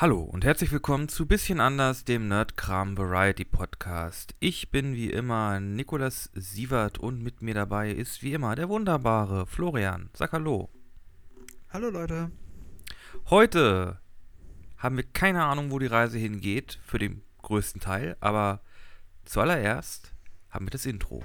Hallo und herzlich willkommen zu Bisschen anders, dem Nerdkram Variety Podcast. Ich bin wie immer Nikolas Sievert und mit mir dabei ist wie immer der wunderbare Florian. Sag hallo. Hallo Leute. Heute haben wir keine Ahnung, wo die Reise hingeht, für den größten Teil, aber zuallererst haben wir das Intro.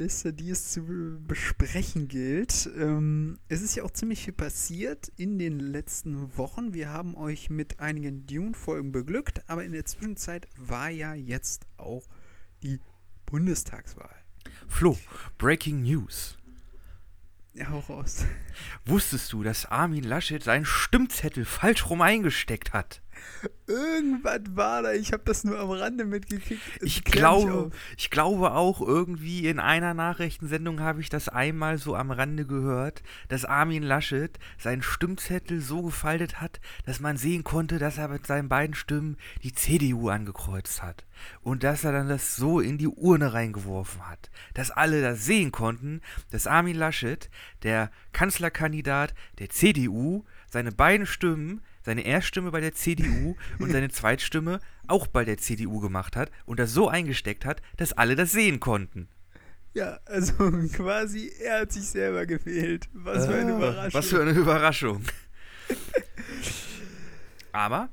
Liste, die es zu besprechen gilt. Ähm, es ist ja auch ziemlich viel passiert in den letzten Wochen. Wir haben euch mit einigen Dune-Folgen beglückt, aber in der Zwischenzeit war ja jetzt auch die Bundestagswahl. Flo, Breaking News. Ja, hau raus. Wusstest du, dass Armin Laschet seinen Stimmzettel falsch rum eingesteckt hat? Irgendwas war da, ich habe das nur am Rande mitgekriegt. Ich glaube, ich glaube auch irgendwie in einer Nachrichtensendung habe ich das einmal so am Rande gehört, dass Armin Laschet seinen Stimmzettel so gefaltet hat, dass man sehen konnte, dass er mit seinen beiden Stimmen die CDU angekreuzt hat. Und dass er dann das so in die Urne reingeworfen hat. Dass alle das sehen konnten, dass Armin Laschet, der Kanzlerkandidat der CDU, seine beiden Stimmen seine Erststimme bei der CDU und seine Zweitstimme auch bei der CDU gemacht hat und das so eingesteckt hat, dass alle das sehen konnten. Ja, also quasi, er hat sich selber gewählt. Was für eine Ah, Überraschung. Was für eine Überraschung. Aber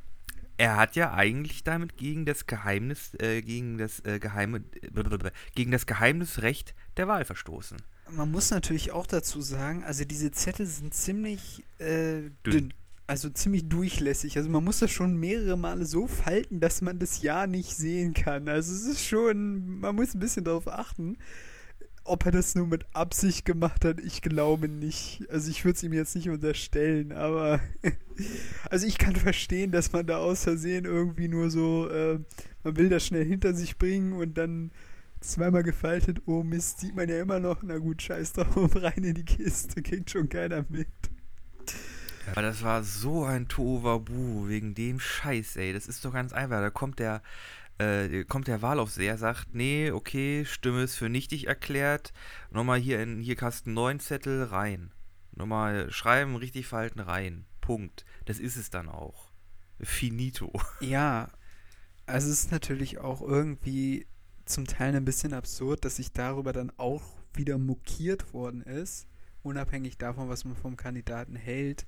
er hat ja eigentlich damit gegen das Geheimnis, äh, gegen das äh, geheime, gegen das Geheimnisrecht der Wahl verstoßen. Man muss natürlich auch dazu sagen, also diese Zettel sind ziemlich äh, dünn. Also ziemlich durchlässig. Also man muss das schon mehrere Male so falten, dass man das Ja nicht sehen kann. Also es ist schon, man muss ein bisschen darauf achten. Ob er das nur mit Absicht gemacht hat, ich glaube nicht. Also ich würde es ihm jetzt nicht unterstellen, aber also ich kann verstehen, dass man da aus Versehen irgendwie nur so, äh, man will das schnell hinter sich bringen und dann zweimal gefaltet, oh Mist, sieht man ja immer noch, na gut, scheiß drauf, rein in die Kiste, kriegt schon keiner mit. Aber das war so ein Tohuwabu wegen dem Scheiß, ey. Das ist doch ganz einfach. Da kommt der, äh, kommt der Wahlaufseher, sagt, nee, okay, Stimme ist für nichtig erklärt. Nochmal hier in, hier Kasten 9 Zettel rein. Nochmal schreiben, richtig falten rein. Punkt. Das ist es dann auch. Finito. Ja, also es ist natürlich auch irgendwie zum Teil ein bisschen absurd, dass sich darüber dann auch wieder mokiert worden ist, unabhängig davon, was man vom Kandidaten hält.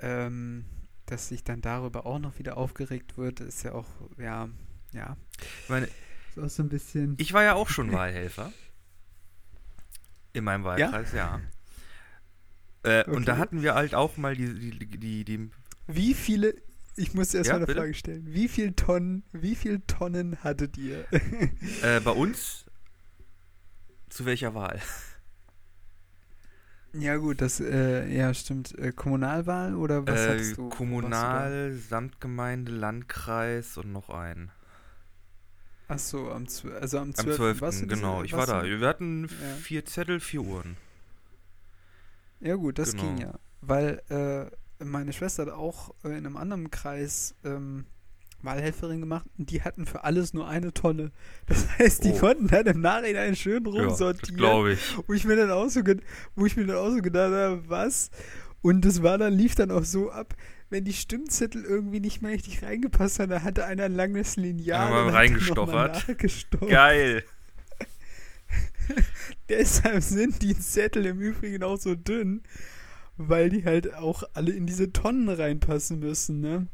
Ähm, dass sich dann darüber auch noch wieder aufgeregt wird, ist ja auch, ja, ja. Ich meine, Ist auch so ein bisschen. ich war ja auch schon Wahlhelfer. In meinem Wahlkreis, ja. Äh, Und da Okay. hatten wir halt auch mal die, die, die, die, Wie viele, ich muss erst Ja, mal eine bitte? Frage stellen, wie viel Tonnen, wie viel Tonnen hattet ihr? äh, bei uns zu welcher Wahl? Ja gut, das, äh, ja stimmt, äh, Kommunalwahl oder was Äh, hattest du? Warst du Kommunal, Samtgemeinde, Landkreis und noch ein. da? Ach so, am 12. Also am Am 12. 12. warst genau. Ich war da. Wir hatten Ja. vier Zettel, vier Uhren. Ja gut, das ging Genau. ja. Weil äh, meine Schwester hat auch äh, in einem anderen Kreis ähm, Wahlhelferin gemacht und die hatten für alles nur eine Tonne. Das heißt, die Oh. konnten dann im Nachhinein schön rumsortieren. glaube ich. wo ich mir dann auch so, wo ich mir dann auch so gedacht habe, was? Und das war dann, lief dann auch so ab, wenn die Stimmzettel irgendwie nicht mehr richtig reingepasst haben, da hatte einer ein langes Lineal Einmal und reingestochert. Geil. Deshalb sind die Zettel im Übrigen auch so dünn, weil die halt auch alle in diese Tonnen reinpassen müssen, ne?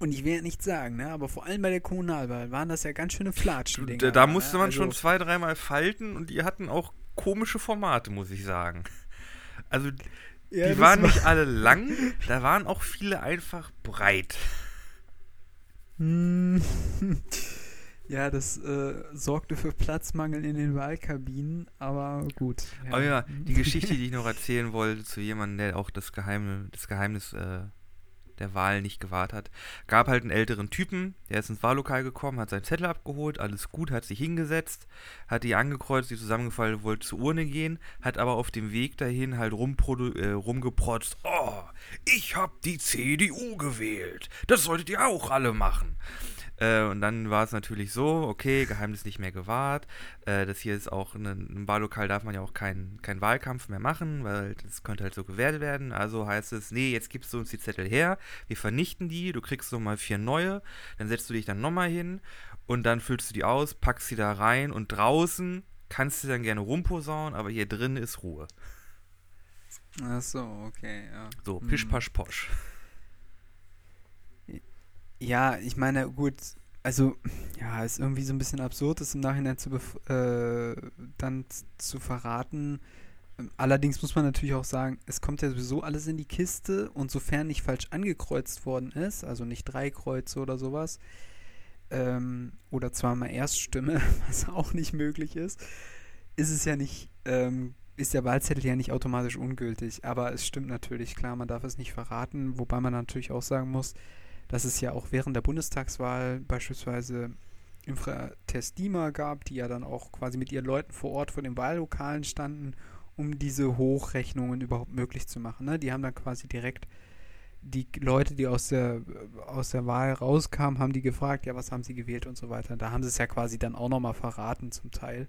Und ich will ja nicht sagen, ne? Aber vor allem bei der Kommunalwahl waren das ja ganz schöne Flatschen. Da, da musste man also, schon zwei, dreimal falten und die hatten auch komische Formate, muss ich sagen. Also, die ja, das waren war- nicht alle lang, da waren auch viele einfach breit. Hm. Ja, das äh, sorgte für Platzmangel in den Wahlkabinen, aber gut. Aber ja, die Geschichte, die ich noch erzählen wollte zu jemandem, der auch das, Geheimnis, das Geheimnis äh, der Wahl nicht gewahrt hat. Gab halt einen älteren Typen, der ist ins Wahllokal gekommen, hat seinen Zettel abgeholt, alles gut, hat sich hingesetzt, hat die angekreuzt, die zusammengefallen, wollte zur Urne gehen, hat aber auf dem Weg dahin halt äh, rumgeprotzt, oh, ich hab die CDU gewählt, das solltet ihr auch alle machen. Äh, und dann war es natürlich so, okay, Geheimnis nicht mehr gewahrt. Äh, das hier ist auch, ne, im Wahllokal darf man ja auch keinen kein Wahlkampf mehr machen, weil das könnte halt so gewählt werden. Also heißt es, nee, jetzt gibst du uns die Zettel her, wir vernichten die, du kriegst nochmal vier neue, dann setzt du dich dann nochmal hin und dann füllst du die aus, packst sie da rein und draußen kannst du dann gerne rumposaunen, aber hier drin ist Ruhe. Ach so, okay, ja. So, pisch, hm. pasch, posch. Ja, ich meine, gut, also, ja, ist irgendwie so ein bisschen absurd, das im Nachhinein zu äh, dann zu verraten. Allerdings muss man natürlich auch sagen, es kommt ja sowieso alles in die Kiste und sofern nicht falsch angekreuzt worden ist, also nicht drei Kreuze oder sowas, ähm, oder zweimal Erststimme, was auch nicht möglich ist, ist es ja nicht, ähm, ist der Wahlzettel ja nicht automatisch ungültig. Aber es stimmt natürlich, klar, man darf es nicht verraten, wobei man natürlich auch sagen muss, dass es ja auch während der Bundestagswahl beispielsweise Infratestima gab, die ja dann auch quasi mit ihren Leuten vor Ort vor den Wahllokalen standen, um diese Hochrechnungen überhaupt möglich zu machen. Ne? Die haben dann quasi direkt die Leute, die aus der, aus der Wahl rauskamen, haben die gefragt, ja, was haben sie gewählt und so weiter. Da haben sie es ja quasi dann auch nochmal verraten zum Teil.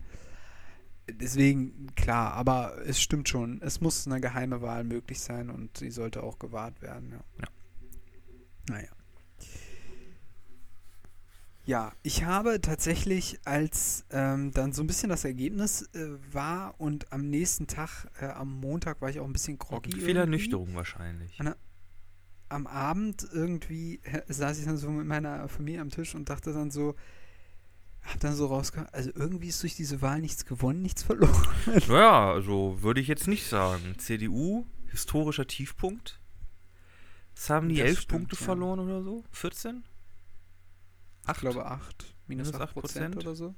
Deswegen, klar, aber es stimmt schon, es muss eine geheime Wahl möglich sein und sie sollte auch gewahrt werden. Ja. ja. Naja. Ja, ich habe tatsächlich, als ähm, dann so ein bisschen das Ergebnis äh, war und am nächsten Tag, äh, am Montag, war ich auch ein bisschen groggy. Viel Ernüchterung wahrscheinlich. An, am Abend irgendwie äh, saß ich dann so mit meiner Familie am Tisch und dachte dann so, hab dann so rausgekommen, also irgendwie ist durch diese Wahl nichts gewonnen, nichts verloren. Naja, also würde ich jetzt nicht sagen. CDU, historischer Tiefpunkt. Es haben die das elf stimmt, Punkte ja. verloren oder so? 14? Acht? Ich glaube 8. Minus, 8 Prozent oder so.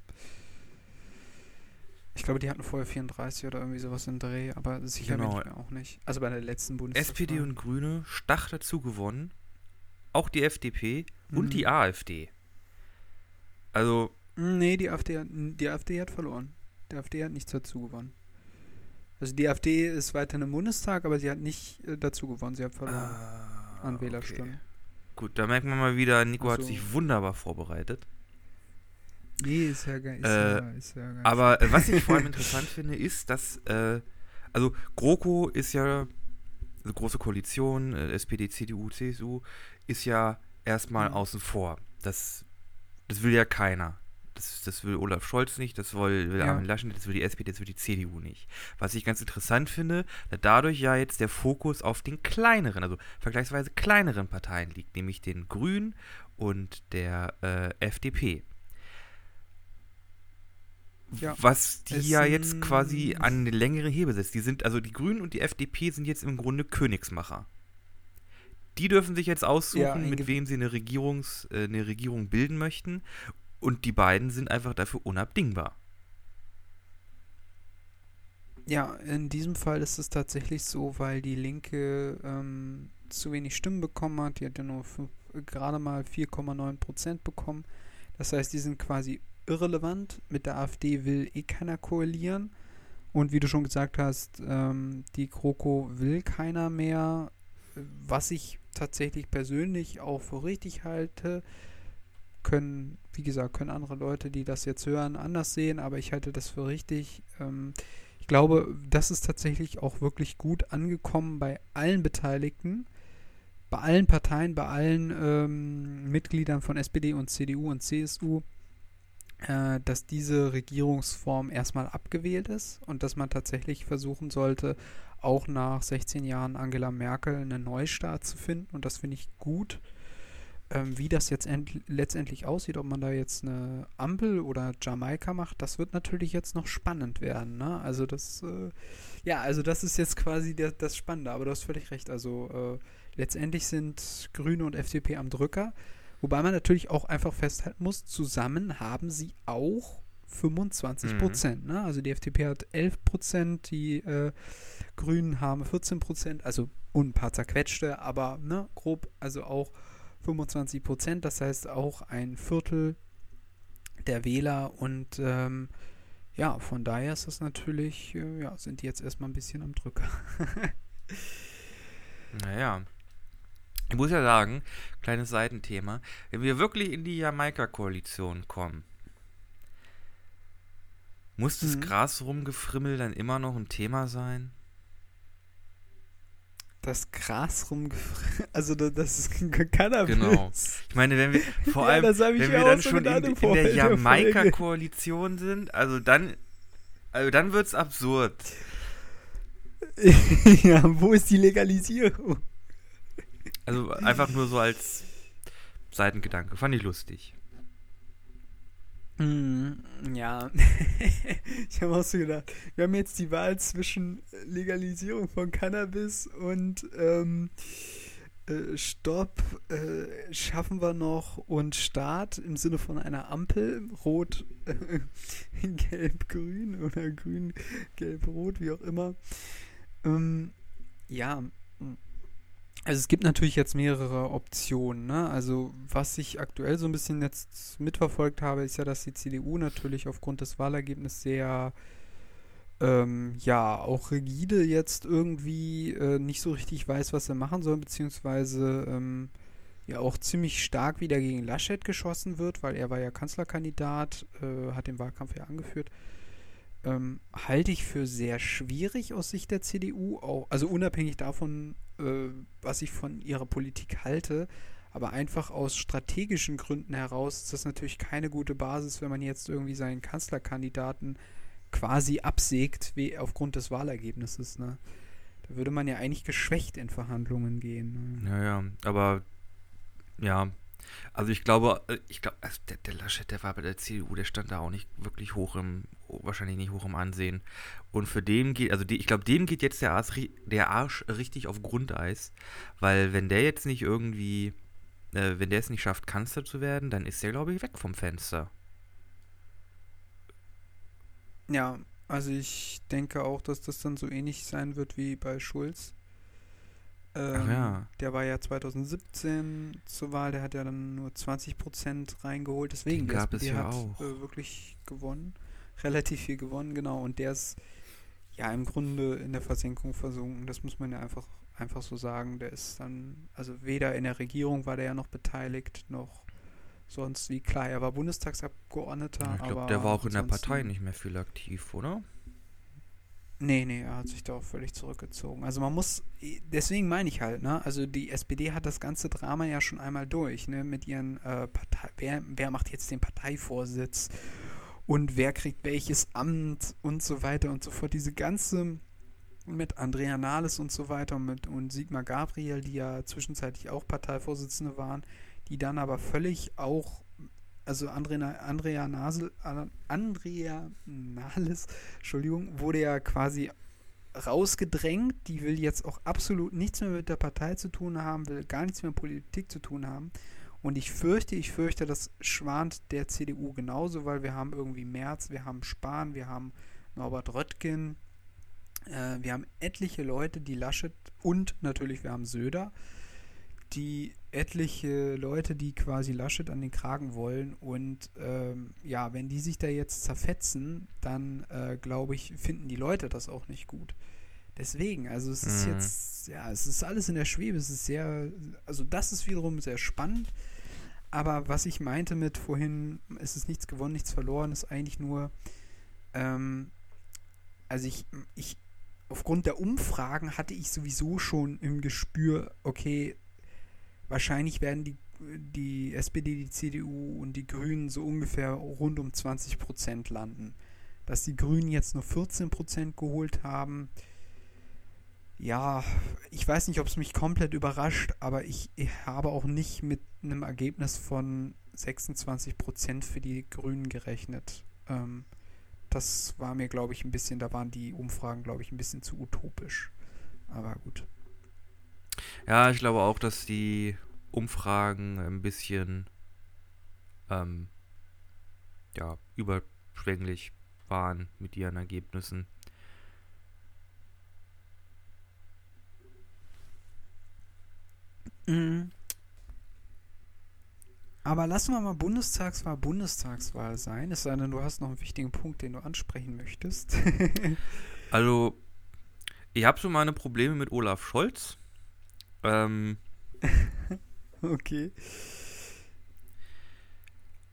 Ich glaube, die hatten vorher 34 oder irgendwie sowas im Dreh, aber sicher genau. mir auch nicht. Also bei der letzten Bundestagswahl. SPD und Grüne stach dazu gewonnen. Auch die FDP mhm. und die AfD. Also. Nee, die AfD, die AfD hat verloren. Die AfD hat nichts dazu gewonnen. Also die AfD ist weiter im Bundestag, aber sie hat nicht äh, dazu gewonnen. Sie hat verloren ah, an Wählerstimmen. Okay. Gut, da merkt man mal wieder, Nico so. hat sich wunderbar vorbereitet. Nee, ist ja geil. Ist äh, ja, ist ja geil. Aber äh, was ich vor allem interessant finde, ist, dass, äh, also GroKo ist ja, also große Koalition, äh, SPD, CDU, CSU, ist ja erstmal mhm. außen vor. Das, das will ja keiner. Das, das will Olaf Scholz nicht, das will, will ja. Armin Laschet, das will die SPD, das will die CDU nicht. Was ich ganz interessant finde, da dadurch ja jetzt der Fokus auf den kleineren, also vergleichsweise kleineren Parteien liegt, nämlich den Grünen und der äh, FDP. Ja, was die ja jetzt quasi an eine längere Hebe setzt. Die sind, also die Grünen und die FDP sind jetzt im Grunde Königsmacher. Die dürfen sich jetzt aussuchen, ja, mit wem sie eine, Regierungs, äh, eine Regierung bilden möchten. Und die beiden sind einfach dafür unabdingbar. Ja, in diesem Fall ist es tatsächlich so, weil die Linke ähm, zu wenig Stimmen bekommen hat. Die hat ja nur gerade mal 4,9 Prozent bekommen. Das heißt, die sind quasi irrelevant. Mit der AfD will eh keiner koalieren. Und wie du schon gesagt hast, ähm, die GroKo will keiner mehr. Was ich tatsächlich persönlich auch für richtig halte, können, wie gesagt, können andere Leute, die das jetzt hören, anders sehen, aber ich halte das für richtig. Ähm, ich glaube, das ist tatsächlich auch wirklich gut angekommen bei allen Beteiligten, bei allen Parteien, bei allen ähm, Mitgliedern von SPD und CDU und CSU, äh, dass diese Regierungsform erstmal abgewählt ist und dass man tatsächlich versuchen sollte, auch nach 16 Jahren Angela Merkel einen Neustart zu finden. Und das finde ich gut. Ähm, wie das jetzt letztendlich aussieht, ob man da jetzt eine Ampel oder Jamaika macht, das wird natürlich jetzt noch spannend werden. Ne? Also das, äh, ja, also das ist jetzt quasi der, das Spannende, aber du hast völlig recht. Also äh, letztendlich sind Grüne und FDP am Drücker, wobei man natürlich auch einfach festhalten muss, zusammen haben sie auch 25 Prozent. Mhm. Ne? Also die FDP hat 11 Prozent, die äh, Grünen haben 14 Prozent, also und ein paar zerquetschte, aber ne, grob, also auch 25 Prozent. Das heißt auch ein Viertel der Wähler und ähm, ja, von daher ist das natürlich, äh, ja, sind die jetzt erstmal ein bisschen am Drücker. naja. Ich muss ja sagen, kleines Seitenthema, wenn wir wirklich in die Jamaika-Koalition kommen, muss das mhm. Gras rumgefrimmel dann immer noch ein Thema sein? Das Gras rumgefrimmelt, also das ist Cannabis. Genau. Ich meine, wenn wir, vor allem, ja, wenn wir dann schon in, in der Jamaika-Koalition sind, also dann, also dann wird es absurd. ja, wo ist die Legalisierung? Also einfach nur so als Seitengedanke. Fand ich lustig. Mm, ja, ich habe auch so gedacht, wir haben jetzt die Wahl zwischen Legalisierung von Cannabis und ähm, äh, Stopp, äh, schaffen wir noch und Start im Sinne von einer Ampel, rot, äh, gelb, grün oder grün, gelb, rot, wie auch immer. Ähm, ja, also es gibt natürlich jetzt mehrere Optionen. Ne? Also was ich aktuell so ein bisschen jetzt mitverfolgt habe, ist ja, dass die CDU natürlich aufgrund des Wahlergebnisses sehr ähm, ja auch rigide jetzt irgendwie äh, nicht so richtig weiß, was er machen soll, beziehungsweise ähm, ja auch ziemlich stark wieder gegen Laschet geschossen wird, weil er war ja Kanzlerkandidat, äh, hat den Wahlkampf ja angeführt ähm, halte ich für sehr schwierig aus Sicht der CDU, auch, also unabhängig davon, äh, was ich von ihrer Politik halte, aber einfach aus strategischen Gründen heraus ist das natürlich keine gute Basis, wenn man jetzt irgendwie seinen Kanzlerkandidaten quasi absägt, wie aufgrund des Wahlergebnisses. Ne? Da würde man ja eigentlich geschwächt in Verhandlungen gehen. Ne? Ja, ja, aber ja, also ich glaube, äh, ich glaube, also der, der Laschet, der war bei der CDU, der stand da auch nicht wirklich hoch im, wahrscheinlich nicht hoch im Ansehen. Und für den geht, also die, ich glaube, dem geht jetzt der Arsch, der Arsch richtig auf Grundeis, weil wenn der jetzt nicht irgendwie, äh, wenn der es nicht schafft, Kanzler zu werden, dann ist der, glaube ich, weg vom Fenster. Ja, also ich denke auch, dass das dann so ähnlich sein wird wie bei Schulz. Ähm, ja. Der war ja 2017 zur Wahl, der hat ja dann nur 20% reingeholt. Deswegen, Den gab es ja hat auch. Äh, wirklich gewonnen. Relativ viel gewonnen, genau. Und der ist ja im Grunde in der Versenkung versunken. Das muss man ja einfach, einfach so sagen. Der ist dann, also weder in der Regierung war der ja noch beteiligt, noch sonst wie. Klar, er war Bundestagsabgeordneter. Ja, ich glaube, der war auch in der Partei nicht mehr viel aktiv, oder? Nee, nee, er hat sich da auch völlig zurückgezogen. Also man muss, deswegen meine ich halt, ne, also die SPD hat das ganze Drama ja schon einmal durch, ne, mit ihren äh, Partei, wer, wer macht jetzt den Parteivorsitz und wer kriegt welches Amt und so weiter und so fort. Diese ganze mit Andrea Nahles und so weiter und mit und Sigmar Gabriel, die ja zwischenzeitlich auch Parteivorsitzende waren, die dann aber völlig auch also Andrea, Andrea, Nasel, Andrea Nahles, Entschuldigung, wurde ja quasi rausgedrängt. Die will jetzt auch absolut nichts mehr mit der Partei zu tun haben, will gar nichts mehr mit Politik zu tun haben. Und ich fürchte, ich fürchte, das schwant der CDU genauso, weil wir haben irgendwie Merz, wir haben Spahn, wir haben Norbert Röttgen, äh, wir haben etliche Leute, die Laschet und natürlich wir haben Söder, die etliche Leute, die quasi Laschet an den Kragen wollen. Und ähm, ja, wenn die sich da jetzt zerfetzen, dann äh, glaube ich, finden die Leute das auch nicht gut. Deswegen, also es ist mhm. jetzt, ja, es ist alles in der Schwebe. Es ist sehr, also das ist wiederum sehr spannend. Aber was ich meinte mit vorhin, es ist nichts gewonnen, nichts verloren, ist eigentlich nur, ähm, also ich, ich, aufgrund der Umfragen hatte ich sowieso schon im Gespür, okay, wahrscheinlich werden die, die SPD, die CDU und die Grünen so ungefähr rund um 20 Prozent landen. Dass die Grünen jetzt nur 14 Prozent geholt haben, ja, ich weiß nicht, ob es mich komplett überrascht, aber ich, ich, habe auch nicht mit einem Ergebnis von 26 Prozent für die Grünen gerechnet. Ähm, das war mir, glaube ich, ein bisschen, da waren die Umfragen, glaube ich, ein bisschen zu utopisch. Aber gut. Ja, ich glaube auch, dass die Umfragen ein bisschen ähm, ja, über, überschwänglich waren mit ihren Ergebnissen. Mhm. Aber lassen wir mal Bundestagswahl Bundestagswahl sein, es sei denn, du hast noch einen wichtigen Punkt, den du ansprechen möchtest. also, ich habe so meine Probleme mit Olaf Scholz. Ähm, okay.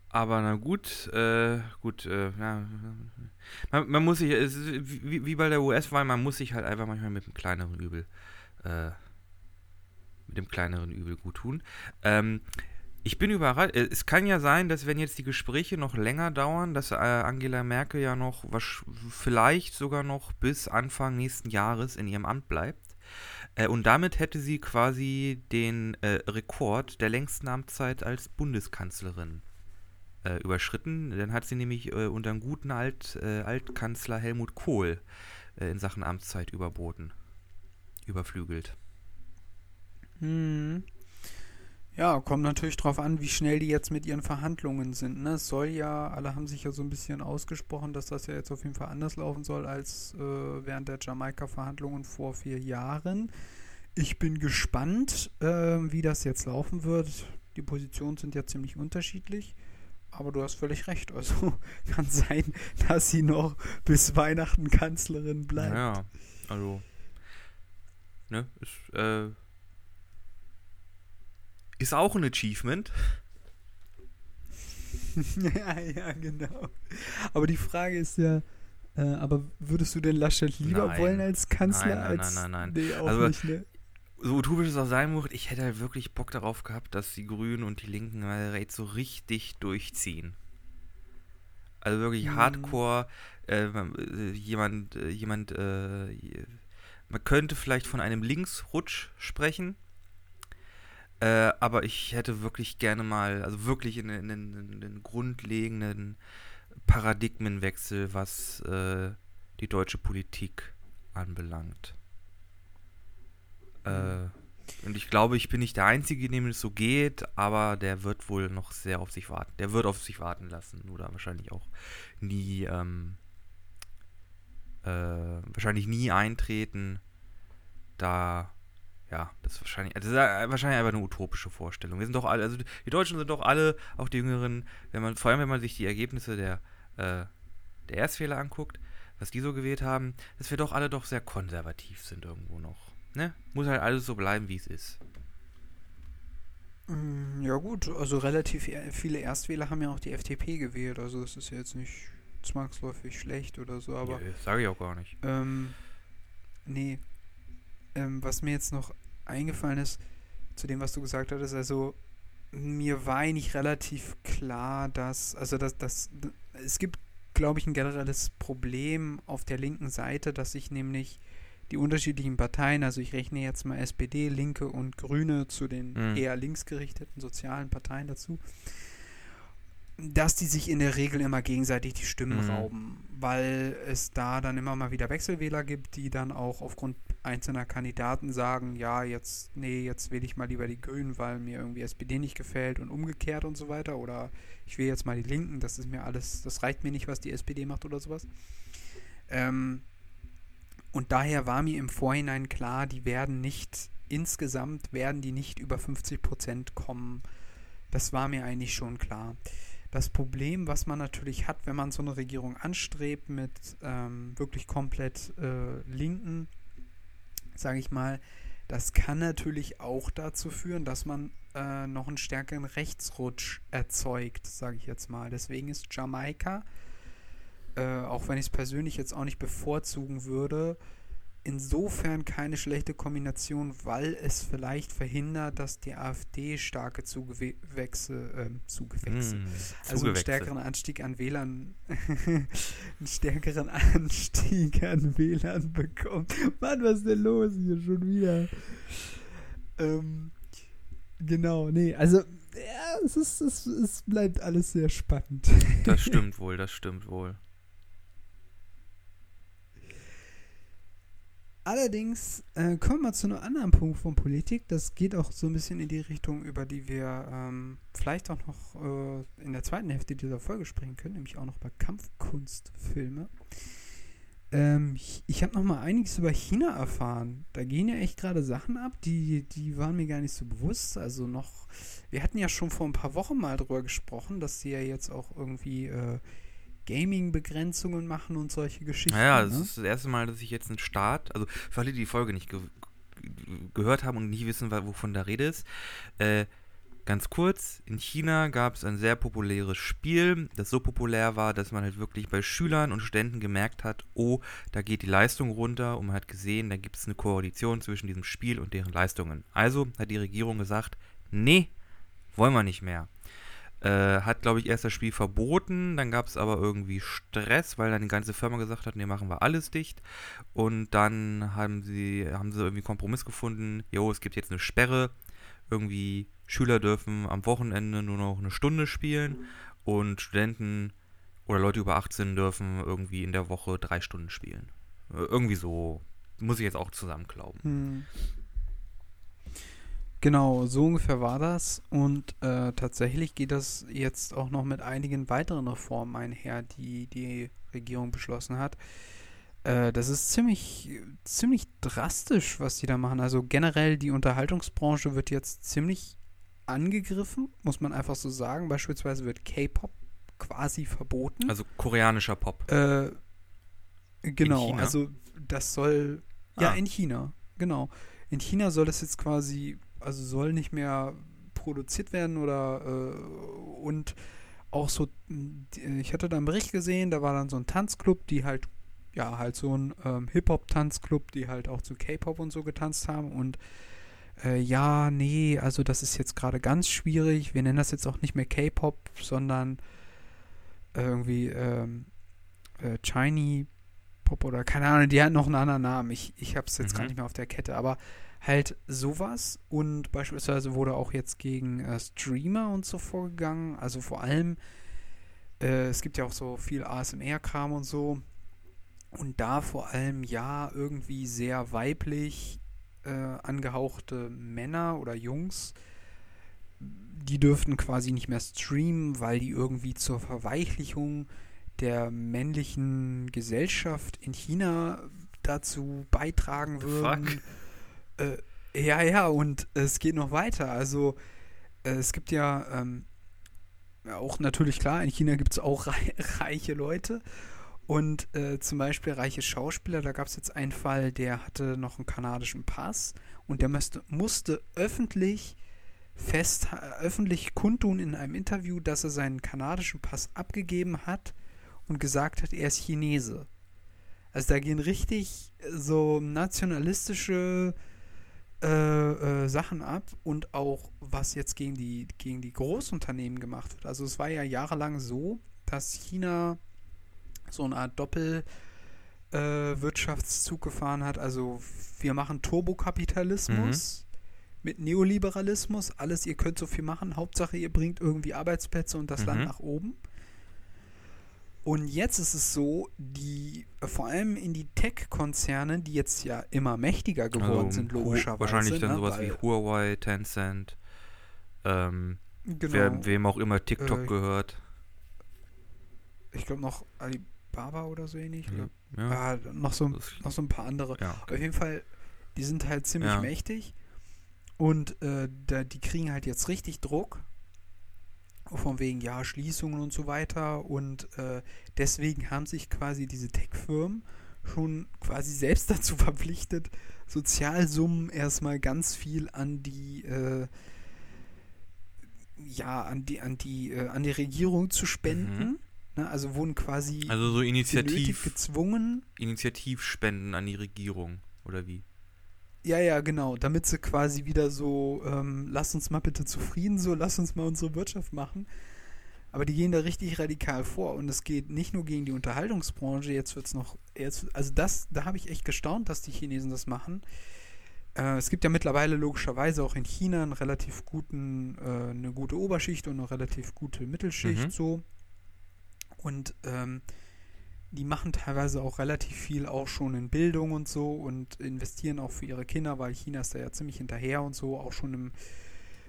Aber na gut, äh, gut, äh, ja. Man, man, muss sich, wie, wie bei der US-Wahl, man muss sich halt einfach manchmal mit dem kleineren Übel, äh, mit dem kleineren Übel gut tun. Ähm, ich bin überrascht. Äh, es kann ja sein, dass wenn jetzt die Gespräche noch länger dauern, dass äh, Angela Merkel ja noch, vielleicht sogar noch bis Anfang nächsten Jahres in ihrem Amt bleibt. Äh, und damit hätte sie quasi den äh, Rekord der längsten Amtszeit als Bundeskanzlerin äh, überschritten. Dann hat sie nämlich äh, unter einem guten Alt, Altkanzler Helmut Kohl in Sachen Amtszeit überboten. Überflügelt. Hm. Ja, kommt natürlich darauf an, wie schnell die jetzt mit ihren Verhandlungen sind. Ne? Es soll ja, alle haben sich ja so ein bisschen ausgesprochen, dass das ja jetzt auf jeden Fall anders laufen soll als äh, während der Jamaika-Verhandlungen vor vier Jahren. Ich bin gespannt, äh, wie das jetzt laufen wird. Die Positionen sind ja ziemlich unterschiedlich. Aber du hast völlig recht. Also kann sein, dass sie noch bis Weihnachten Kanzlerin bleibt. Ja, also. Ne, ist, äh, ist auch ein Achievement. ja, ja, genau. Aber die Frage ist ja, äh, aber würdest du denn Laschet lieber nein. wollen als Kanzler? Nein, nein, als, nein, nein, nein. Nee, auch also, nicht, ne? so utopisch es auch sein muss, ich hätte halt wirklich Bock darauf gehabt, dass die Grünen und die Linken halt so richtig durchziehen. Also wirklich mhm. hardcore, äh, äh jemand, äh, jemand, äh, man könnte vielleicht von einem Linksrutsch sprechen, äh, aber ich hätte wirklich gerne mal, also wirklich in einen grundlegenden Paradigmenwechsel, was äh, die deutsche Politik anbelangt. Äh, und ich glaube, ich bin nicht der Einzige, dem es so geht, aber der wird wohl noch sehr auf sich warten. Der wird auf sich warten lassen oder wahrscheinlich auch nie, ähm, äh, wahrscheinlich nie eintreten, da, ja, das ist wahrscheinlich, das ist wahrscheinlich einfach eine utopische Vorstellung. Wir sind doch alle, also die Deutschen sind doch alle, auch die Jüngeren, wenn man, vor allem wenn man sich die Ergebnisse der, äh, der Erstfehler anguckt, was die so gewählt haben, dass wir doch alle doch sehr konservativ sind irgendwo noch. Ne? Muss halt alles so bleiben, wie es ist. Mm, ja gut, also relativ e-, viele Erstwähler haben ja auch die FDP gewählt, also es ist ja jetzt nicht zwangsläufig schlecht oder so, aber... Ja, sage ich auch gar nicht. Ähm, nee. Ähm, was mir jetzt noch eingefallen ist, zu dem, was du gesagt hattest, also mir war eigentlich relativ klar, dass, also dass, dass es gibt, glaube ich, ein generelles Problem auf der linken Seite, dass sich nämlich die unterschiedlichen Parteien, also ich rechne jetzt mal SPD, Linke und Grüne zu den mhm. eher linksgerichteten sozialen Parteien dazu, dass die sich in der Regel immer gegenseitig die Stimmen mhm. rauben, weil es da dann immer mal wieder Wechselwähler gibt, die dann auch aufgrund einzelner Kandidaten sagen, ja, jetzt, nee, jetzt wähle ich mal lieber die Grünen, weil mir irgendwie SPD nicht gefällt und umgekehrt und so weiter. Oder ich wähle jetzt mal die Linken, das ist mir alles, das reicht mir nicht, was die SPD macht oder sowas. Ähm, und daher war mir im Vorhinein klar, die werden nicht, insgesamt werden die nicht über 50 Prozent kommen. Das war mir eigentlich schon klar. Das Problem, was man natürlich hat, wenn man so eine Regierung anstrebt mit ähm, wirklich komplett äh, Linken, sage ich mal, das kann natürlich auch dazu führen, dass man äh, noch einen stärkeren Rechtsrutsch erzeugt, sage ich jetzt mal. Deswegen ist Jamaika äh, auch wenn ich es persönlich jetzt auch nicht bevorzugen würde, insofern keine schlechte Kombination, weil es vielleicht verhindert, dass die AfD starke Zugewächse, äh, Zugewächse, mm, also einen stärkeren Anstieg an Wählern, einen stärkeren Anstieg an Wählern bekommt. Mann, was ist denn los hier schon wieder? Ähm, genau, nee, also ja, es, ist, es, es bleibt alles sehr spannend. Das stimmt wohl, das stimmt wohl. Allerdings äh, kommen wir zu einem anderen Punkt von Politik. Das geht auch so ein bisschen in die Richtung, über die wir ähm, vielleicht auch noch äh, in der zweiten Hälfte dieser Folge sprechen können, nämlich auch noch über Kampfkunstfilme. Ähm, ich ich habe noch mal einiges über China erfahren. Da gehen ja echt gerade Sachen ab, die, die waren mir gar nicht so bewusst. Also noch, wir hatten ja schon vor ein paar Wochen mal drüber gesprochen, dass sie ja jetzt auch irgendwie äh, Gaming-Begrenzungen machen und solche Geschichten. Naja, das ne? ist das erste Mal, dass ich jetzt einen Start, also für alle, die die Folge nicht ge gehört haben und nicht wissen, wovon da Rede ist, äh, ganz kurz, in China gab es ein sehr populäres Spiel, das so populär war, dass man halt wirklich bei Schülern und Studenten gemerkt hat, oh, da geht die Leistung runter und man hat gesehen, da gibt es eine Koalition zwischen diesem Spiel und deren Leistungen. Also hat die Regierung gesagt, nee, wollen wir nicht mehr. Äh, hat, glaube ich, erst das Spiel verboten, dann gab es aber irgendwie Stress, weil dann die ganze Firma gesagt hat, nee, machen wir alles dicht. Und dann haben sie, haben sie irgendwie Kompromiss gefunden, jo, es gibt jetzt eine Sperre, irgendwie Schüler dürfen am Wochenende nur noch eine Stunde spielen und Studenten oder Leute über 18 dürfen irgendwie in der Woche drei Stunden spielen. Äh, irgendwie so, muss ich jetzt auch zusammenklauben. Hm. Genau, so ungefähr war das. Und äh, tatsächlich geht das jetzt auch noch mit einigen weiteren Reformen einher, die die Regierung beschlossen hat. Äh, das ist ziemlich, ziemlich drastisch, was die da machen. Also generell die Unterhaltungsbranche wird jetzt ziemlich angegriffen, muss man einfach so sagen. Beispielsweise wird K-Pop quasi verboten. Also koreanischer Pop. Äh, genau, also das soll. Ja, Ah. in China, genau. In China soll das jetzt quasi, also soll nicht mehr produziert werden oder äh, und auch so, ich hatte da einen Bericht gesehen, da war dann so ein Tanzclub, die halt, ja, halt so ein ähm, Hip-Hop-Tanzclub, die halt auch zu K-Pop und so getanzt haben und äh, ja, nee, also das ist jetzt gerade ganz schwierig. Wir nennen das jetzt auch nicht mehr K-Pop, sondern irgendwie ähm, äh, Chinese Pop oder keine Ahnung, die hat noch einen anderen Namen. Ich, ich habe es jetzt Mhm. gar nicht mehr auf der Kette, aber halt sowas und beispielsweise wurde auch jetzt gegen äh, Streamer und so vorgegangen. Also vor allem, äh, es gibt ja auch so viel ASMR-Kram und so. Und da vor allem ja irgendwie sehr weiblich äh, angehauchte Männer oder Jungs, die dürften quasi nicht mehr streamen, weil die irgendwie zur Verweichlichung der männlichen Gesellschaft in China dazu beitragen würden. Fuck. Äh, ja, ja, und es geht noch weiter. Also äh, es gibt ja ähm, auch natürlich klar, in China gibt es auch rei reiche Leute. Und äh, zum Beispiel reiche Schauspieler, da gab es jetzt einen Fall, der hatte noch einen kanadischen Pass und der müsste, musste öffentlich fest, öffentlich kundtun in einem Interview, dass er seinen kanadischen Pass abgegeben hat und gesagt hat, er ist Chinese. Also da gehen richtig so nationalistische äh, äh, Sachen ab und auch was jetzt gegen die, gegen die Großunternehmen gemacht wird. Also es war ja jahrelang so, dass China so eine Art Doppel äh, gefahren hat. Also wir machen Turbokapitalismus mit Neoliberalismus. Alles, ihr könnt so viel machen. Hauptsache, ihr bringt irgendwie Arbeitsplätze und das Land Mhm. nach oben. Und jetzt ist es so, die äh, vor allem in die Tech-Konzerne, die jetzt ja immer mächtiger geworden Also, sind, logischerweise. Wahrscheinlich dann ne, sowas wie Huawei, Tencent, ähm, Genau. wer, wem auch immer TikTok Äh, gehört. ich glaube noch Alibaba oder so ähnlich. Oder? Ja. Ah, noch, so, noch so ein paar andere. ja. Auf jeden Fall, die sind halt ziemlich Ja. mächtig. Und äh, da, die kriegen halt jetzt richtig Druck. Von wegen, ja, Schließungen und so weiter. Und äh, deswegen haben sich quasi diese Tech-Firmen schon quasi selbst dazu verpflichtet, Sozialsummen erstmal ganz viel an die äh, ja, an die, an die, äh, an die Regierung zu spenden. Ne, also wurden quasi Also so Initiativ, gezwungen, Initiativspenden an die Regierung, oder wie? Ja, ja, genau. Damit sie quasi wieder so, ähm, lass uns mal bitte zufrieden, so, lass uns mal unsere Wirtschaft machen. Aber die gehen da richtig radikal vor. Und es geht nicht nur gegen die Unterhaltungsbranche, jetzt wird es noch, jetzt, also das, da habe ich echt gestaunt, dass die Chinesen das machen. Äh, es gibt ja mittlerweile logischerweise auch in China einen relativ guten, äh, eine gute Oberschicht und eine relativ gute Mittelschicht Mhm. so. Und ähm, die machen teilweise auch relativ viel auch schon in Bildung und so und investieren auch für ihre Kinder, weil China ist da ja ziemlich hinterher und so, auch schon im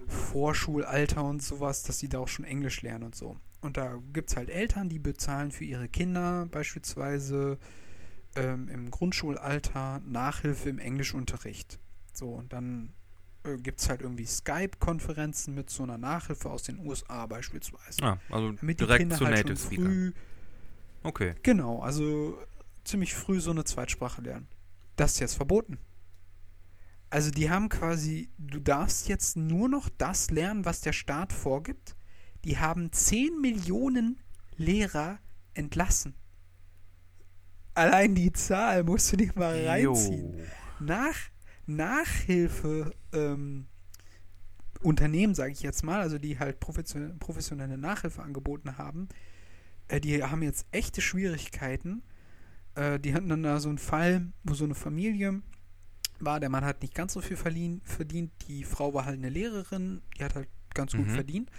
Vorschulalter und sowas, dass sie da auch schon Englisch lernen und so. Und da gibt es halt Eltern, die bezahlen für ihre Kinder beispielsweise ähm, im Grundschulalter Nachhilfe im Englischunterricht. So, und dann äh, gibt es halt irgendwie Skype-Konferenzen mit so einer Nachhilfe aus den USA beispielsweise. Ah, also Damit direkt zu halt Native Speaker. Okay. Genau, also ziemlich früh so eine Zweitsprache lernen. Das ist jetzt verboten. Also die haben quasi, du darfst jetzt nur noch das lernen, was der Staat vorgibt. Die haben 10 Millionen Lehrer entlassen. Allein die Zahl musst du dir mal reinziehen. Jo. Nach Nachhilfe ähm, Unternehmen, sage ich jetzt mal, also die halt professionelle Nachhilfe angeboten haben, äh, die haben jetzt echte Schwierigkeiten. Äh, die hatten dann da so einen Fall, wo so eine Familie war, der Mann hat nicht ganz so viel verdient, verdient. die Frau war halt eine Lehrerin, die hat halt ganz gut mhm. verdient,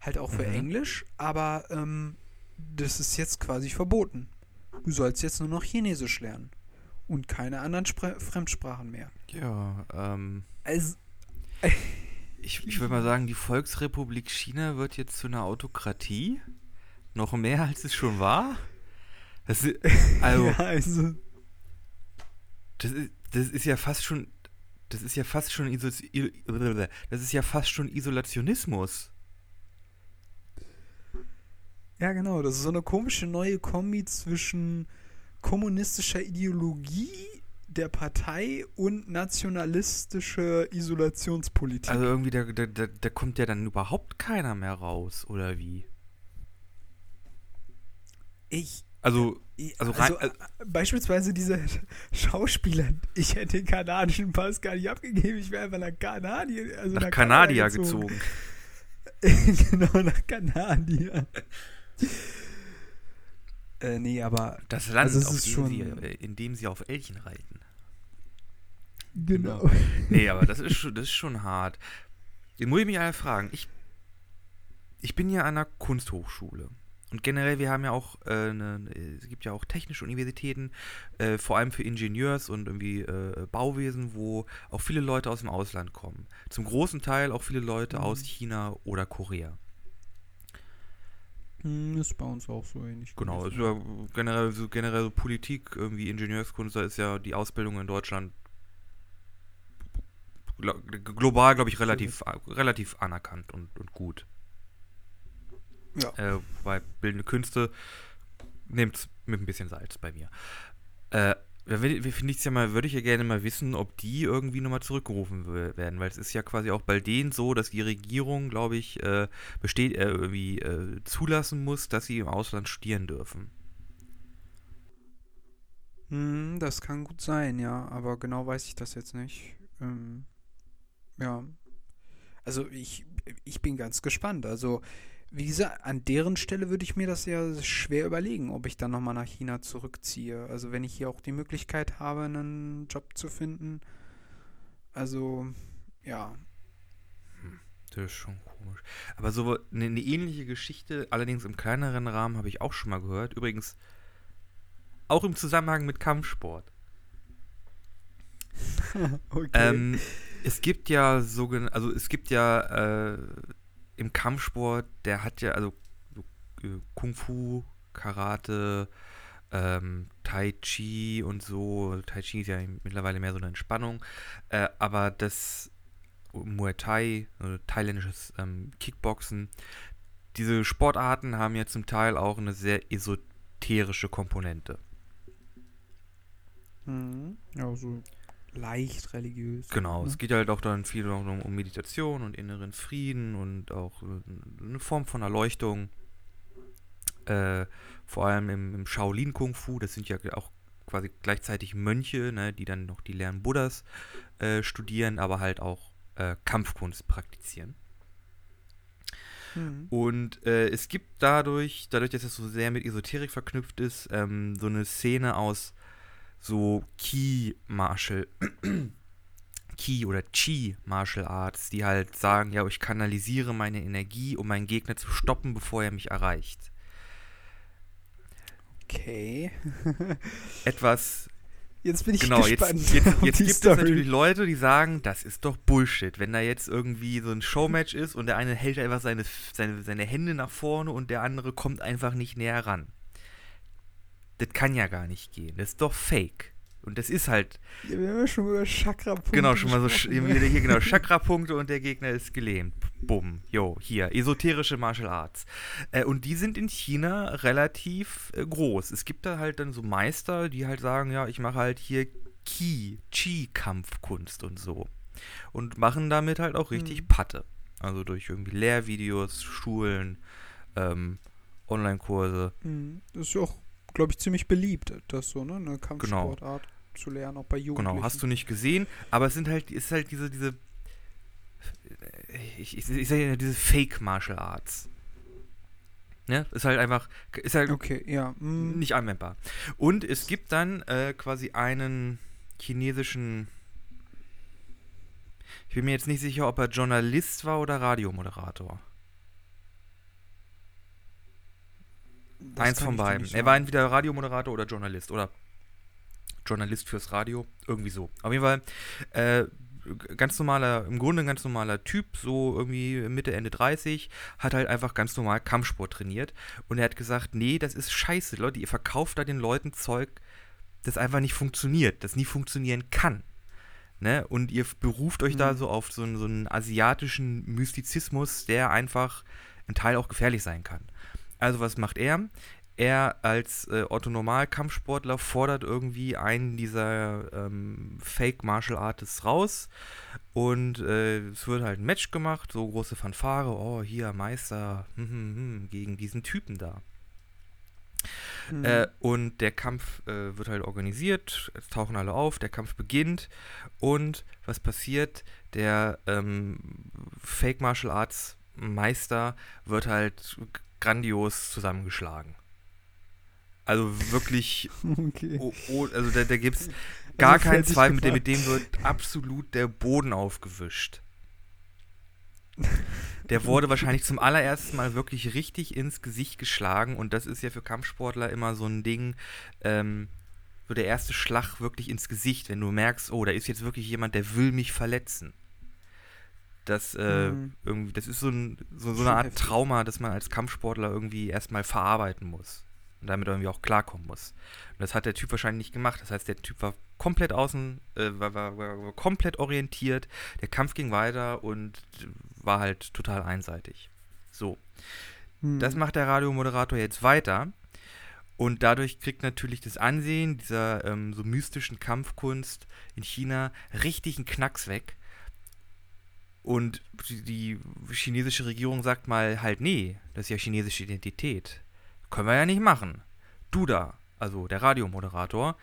halt auch für mhm. Englisch, aber ähm, das ist jetzt quasi verboten. Du sollst jetzt nur noch Chinesisch lernen und keine anderen Spre Fremdsprachen mehr. Ja, ähm. Also. ich ich würde mal sagen, die Volksrepublik China wird jetzt zu einer Autokratie. Noch mehr als es schon war. Das ist, also, ja, also. Das ist, das ist ja fast schon. Das ist ja fast schon das ist ja fast schon Isolationismus. Ja, genau. Das ist so eine komische neue Kombi zwischen kommunistischer Ideologie der Partei und nationalistische Isolationspolitik. Also irgendwie, da, da, da kommt ja dann überhaupt keiner mehr raus, oder wie? Ich. Also, also, also rein, äh, beispielsweise dieser Schauspieler, ich hätte den kanadischen Pass gar nicht abgegeben, ich wäre einfach nach Kanadier, also nach, nach Kanadier gezogen. gezogen. genau, nach Kanadier. Äh, nee, aber. Das Land, also auf dem sie, äh, in dem sie auf Elchen reiten. Genau. genau. Nee, aber das ist schon, das ist schon hart. Den muss ich mich alle fragen. Ich, ich bin ja an einer Kunsthochschule. Und generell, wir haben ja auch, äh, eine, es gibt ja auch technische Universitäten, äh, vor allem für Ingenieurs- und irgendwie äh, Bauwesen, wo auch viele Leute aus dem Ausland kommen. Zum großen Teil auch viele Leute mhm. aus China oder Korea. Hm, ist bei uns auch so ähnlich. Genau, ist ja generell, so generell so Politik, irgendwie Ingenieurskunst, da ist ja die Ausbildung in Deutschland global, glaube ich, relativ, relativ anerkannt und, und gut. Ja. Äh, bei bildende Künste nimmt es mit ein bisschen Salz bei mir. Äh, finde ich ja mal, würde ich ja gerne mal wissen, ob die irgendwie nochmal zurückgerufen werden, weil es ist ja quasi auch bei denen so, dass die Regierung, glaube ich, äh, besteht, äh, irgendwie äh, zulassen muss, dass sie im Ausland studieren dürfen. Hm, das kann gut sein, ja, aber genau weiß ich das jetzt nicht. Ähm, ja. Also ich, ich bin ganz gespannt. Also wie gesagt, an deren Stelle würde ich mir das ja schwer überlegen, ob ich dann nochmal nach China zurückziehe. Also wenn ich hier auch die Möglichkeit habe, einen Job zu finden. Also, ja. Hm, das ist schon komisch. Aber so eine, eine ähnliche Geschichte, allerdings im kleineren Rahmen, habe ich auch schon mal gehört. Übrigens auch im Zusammenhang mit Kampfsport. okay. Ähm, es gibt ja sogenannte, also es gibt ja äh, im Kampfsport, der hat ja, also äh, Kung Fu, Karate, ähm, Tai Chi und so. Tai Chi ist ja mittlerweile mehr so eine Entspannung. Äh, aber das Muay Thai, äh, thailändisches ähm, Kickboxen, diese Sportarten haben ja zum Teil auch eine sehr esoterische Komponente. Mhm. Ja, so leicht religiös. Genau, ne? es geht halt auch dann viel um, um Meditation und inneren Frieden und auch äh, eine Form von Erleuchtung. Äh, vor allem im, im Shaolin Kung Fu, das sind ja auch quasi gleichzeitig Mönche, ne, die dann noch die Lehren Buddhas äh, studieren, aber halt auch äh, Kampfkunst praktizieren. Mhm. Und äh, es gibt dadurch, dadurch, dass es so sehr mit Esoterik verknüpft ist, ähm, so eine Szene aus so Key Martial Key oder Chi Martial Arts, die halt sagen, ja, ich kanalisiere meine Energie, um meinen Gegner zu stoppen, bevor er mich erreicht. Okay. Etwas Jetzt bin ich genau, gespannt. jetzt, jetzt, jetzt gibt Story. es natürlich Leute, die sagen, das ist doch Bullshit, wenn da jetzt irgendwie so ein Showmatch ist und der eine hält einfach seine, seine, seine Hände nach vorne und der andere kommt einfach nicht näher ran. Das kann ja gar nicht gehen. Das ist doch fake. Und das ist halt, Ja, wir haben ja schon über Chakra-Punkte genau, schon mal so, hier genau, Chakra-Punkte und der Gegner ist gelähmt. Bumm, jo, hier, esoterische Martial Arts. Äh, und die sind in China relativ äh, groß. Es gibt da halt dann so Meister, die halt sagen, ja, ich mache halt hier Qi, Qi-Kampfkunst und so. Und machen damit halt auch richtig Mhm. Patte. Also durch irgendwie Lehrvideos, Schulen, ähm, Online-Kurse. Mhm. Das ist ja auch, glaube ich, ziemlich beliebt, das so, ne? Eine Kampfsportart zu lernen, auch bei Jugendlichen. Genau, hast du nicht gesehen, aber es sind halt, es ist halt diese, diese, ich, ich, ich sage ja diese Fake Martial Arts. Ne? Ist halt einfach, ist halt Okay, ja. mhm. nicht anwendbar. Und es gibt dann äh, quasi einen chinesischen, ich bin mir jetzt nicht sicher, ob er Journalist war oder Radiomoderator. Das Eins von beiden. Er war entweder Radiomoderator oder Journalist oder Journalist fürs Radio, irgendwie so. Auf jeden Fall äh, ganz normaler, im Grunde ein ganz normaler Typ, so irgendwie Mitte, Ende 30, hat halt einfach ganz normal Kampfsport trainiert und er hat gesagt, nee, das ist scheiße, Leute, ihr verkauft da den Leuten Zeug, das einfach nicht funktioniert, das nie funktionieren kann. Ne? Und ihr beruft euch da Mhm. so auf so einen, so einen asiatischen Mystizismus, der einfach ein Teil auch gefährlich sein kann. Also was macht er? Er als äh, Otto-Normal-Kampfsportler fordert irgendwie einen dieser ähm, Fake-Martial Artists raus und äh, es wird halt ein Match gemacht, so große Fanfare, oh hier Meister hm, hm, hm, gegen diesen Typen da. Mhm. Äh, und der Kampf äh, wird halt organisiert, es tauchen alle auf, der Kampf beginnt und was passiert? Der ähm, Fake Martial Arts Meister wird halt grandios zusammengeschlagen. Also wirklich, okay. oh, oh, also da, da gibt es gar Also keinen Zweifel, mit dem, mit dem wird absolut der Boden aufgewischt. Der wurde wahrscheinlich zum allerersten Mal wirklich richtig ins Gesicht geschlagen und das ist ja für Kampfsportler immer so ein Ding, ähm, so der erste Schlag wirklich ins Gesicht, wenn du merkst, oh, da ist jetzt wirklich jemand, der will mich verletzen. Das, äh, Mhm. irgendwie, das ist so, ein, so, so eine Art heftig. Trauma, das man als Kampfsportler irgendwie erstmal verarbeiten muss und damit irgendwie auch klarkommen muss. Und das hat der Typ wahrscheinlich nicht gemacht. Das heißt, der Typ war komplett außen, äh, war, war, war, war komplett orientiert. Der Kampf ging weiter und war halt total einseitig. So. Mhm. Das macht der Radiomoderator jetzt weiter. Und dadurch kriegt natürlich das Ansehen dieser ähm, so mystischen Kampfkunst in China richtig einen Knacks weg. Und die, chinesische Regierung sagt mal halt, nee, das ist ja chinesische Identität. Können wir ja nicht machen. Du da, also der Radiomoderator,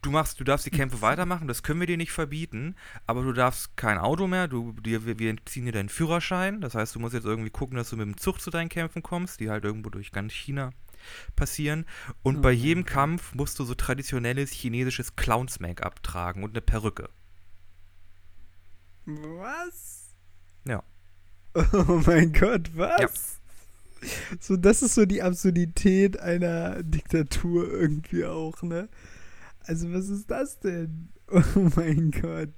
du machst, du darfst die Kämpfe weitermachen, das können wir dir nicht verbieten, aber du darfst kein Auto mehr, du, dir, wir, wir entziehen dir deinen Führerschein, das heißt, du musst jetzt irgendwie gucken, dass du mit dem Zug zu deinen Kämpfen kommst, die halt irgendwo durch ganz China passieren. Und Oh bei mein jedem. Kampf musst du so traditionelles chinesisches Clowns-Make-up tragen und eine Perücke. Was? Ja. Oh mein Gott, was? So, das ist so die Absurdität einer Diktatur irgendwie auch, ne? Also, was ist das denn? Oh mein Gott.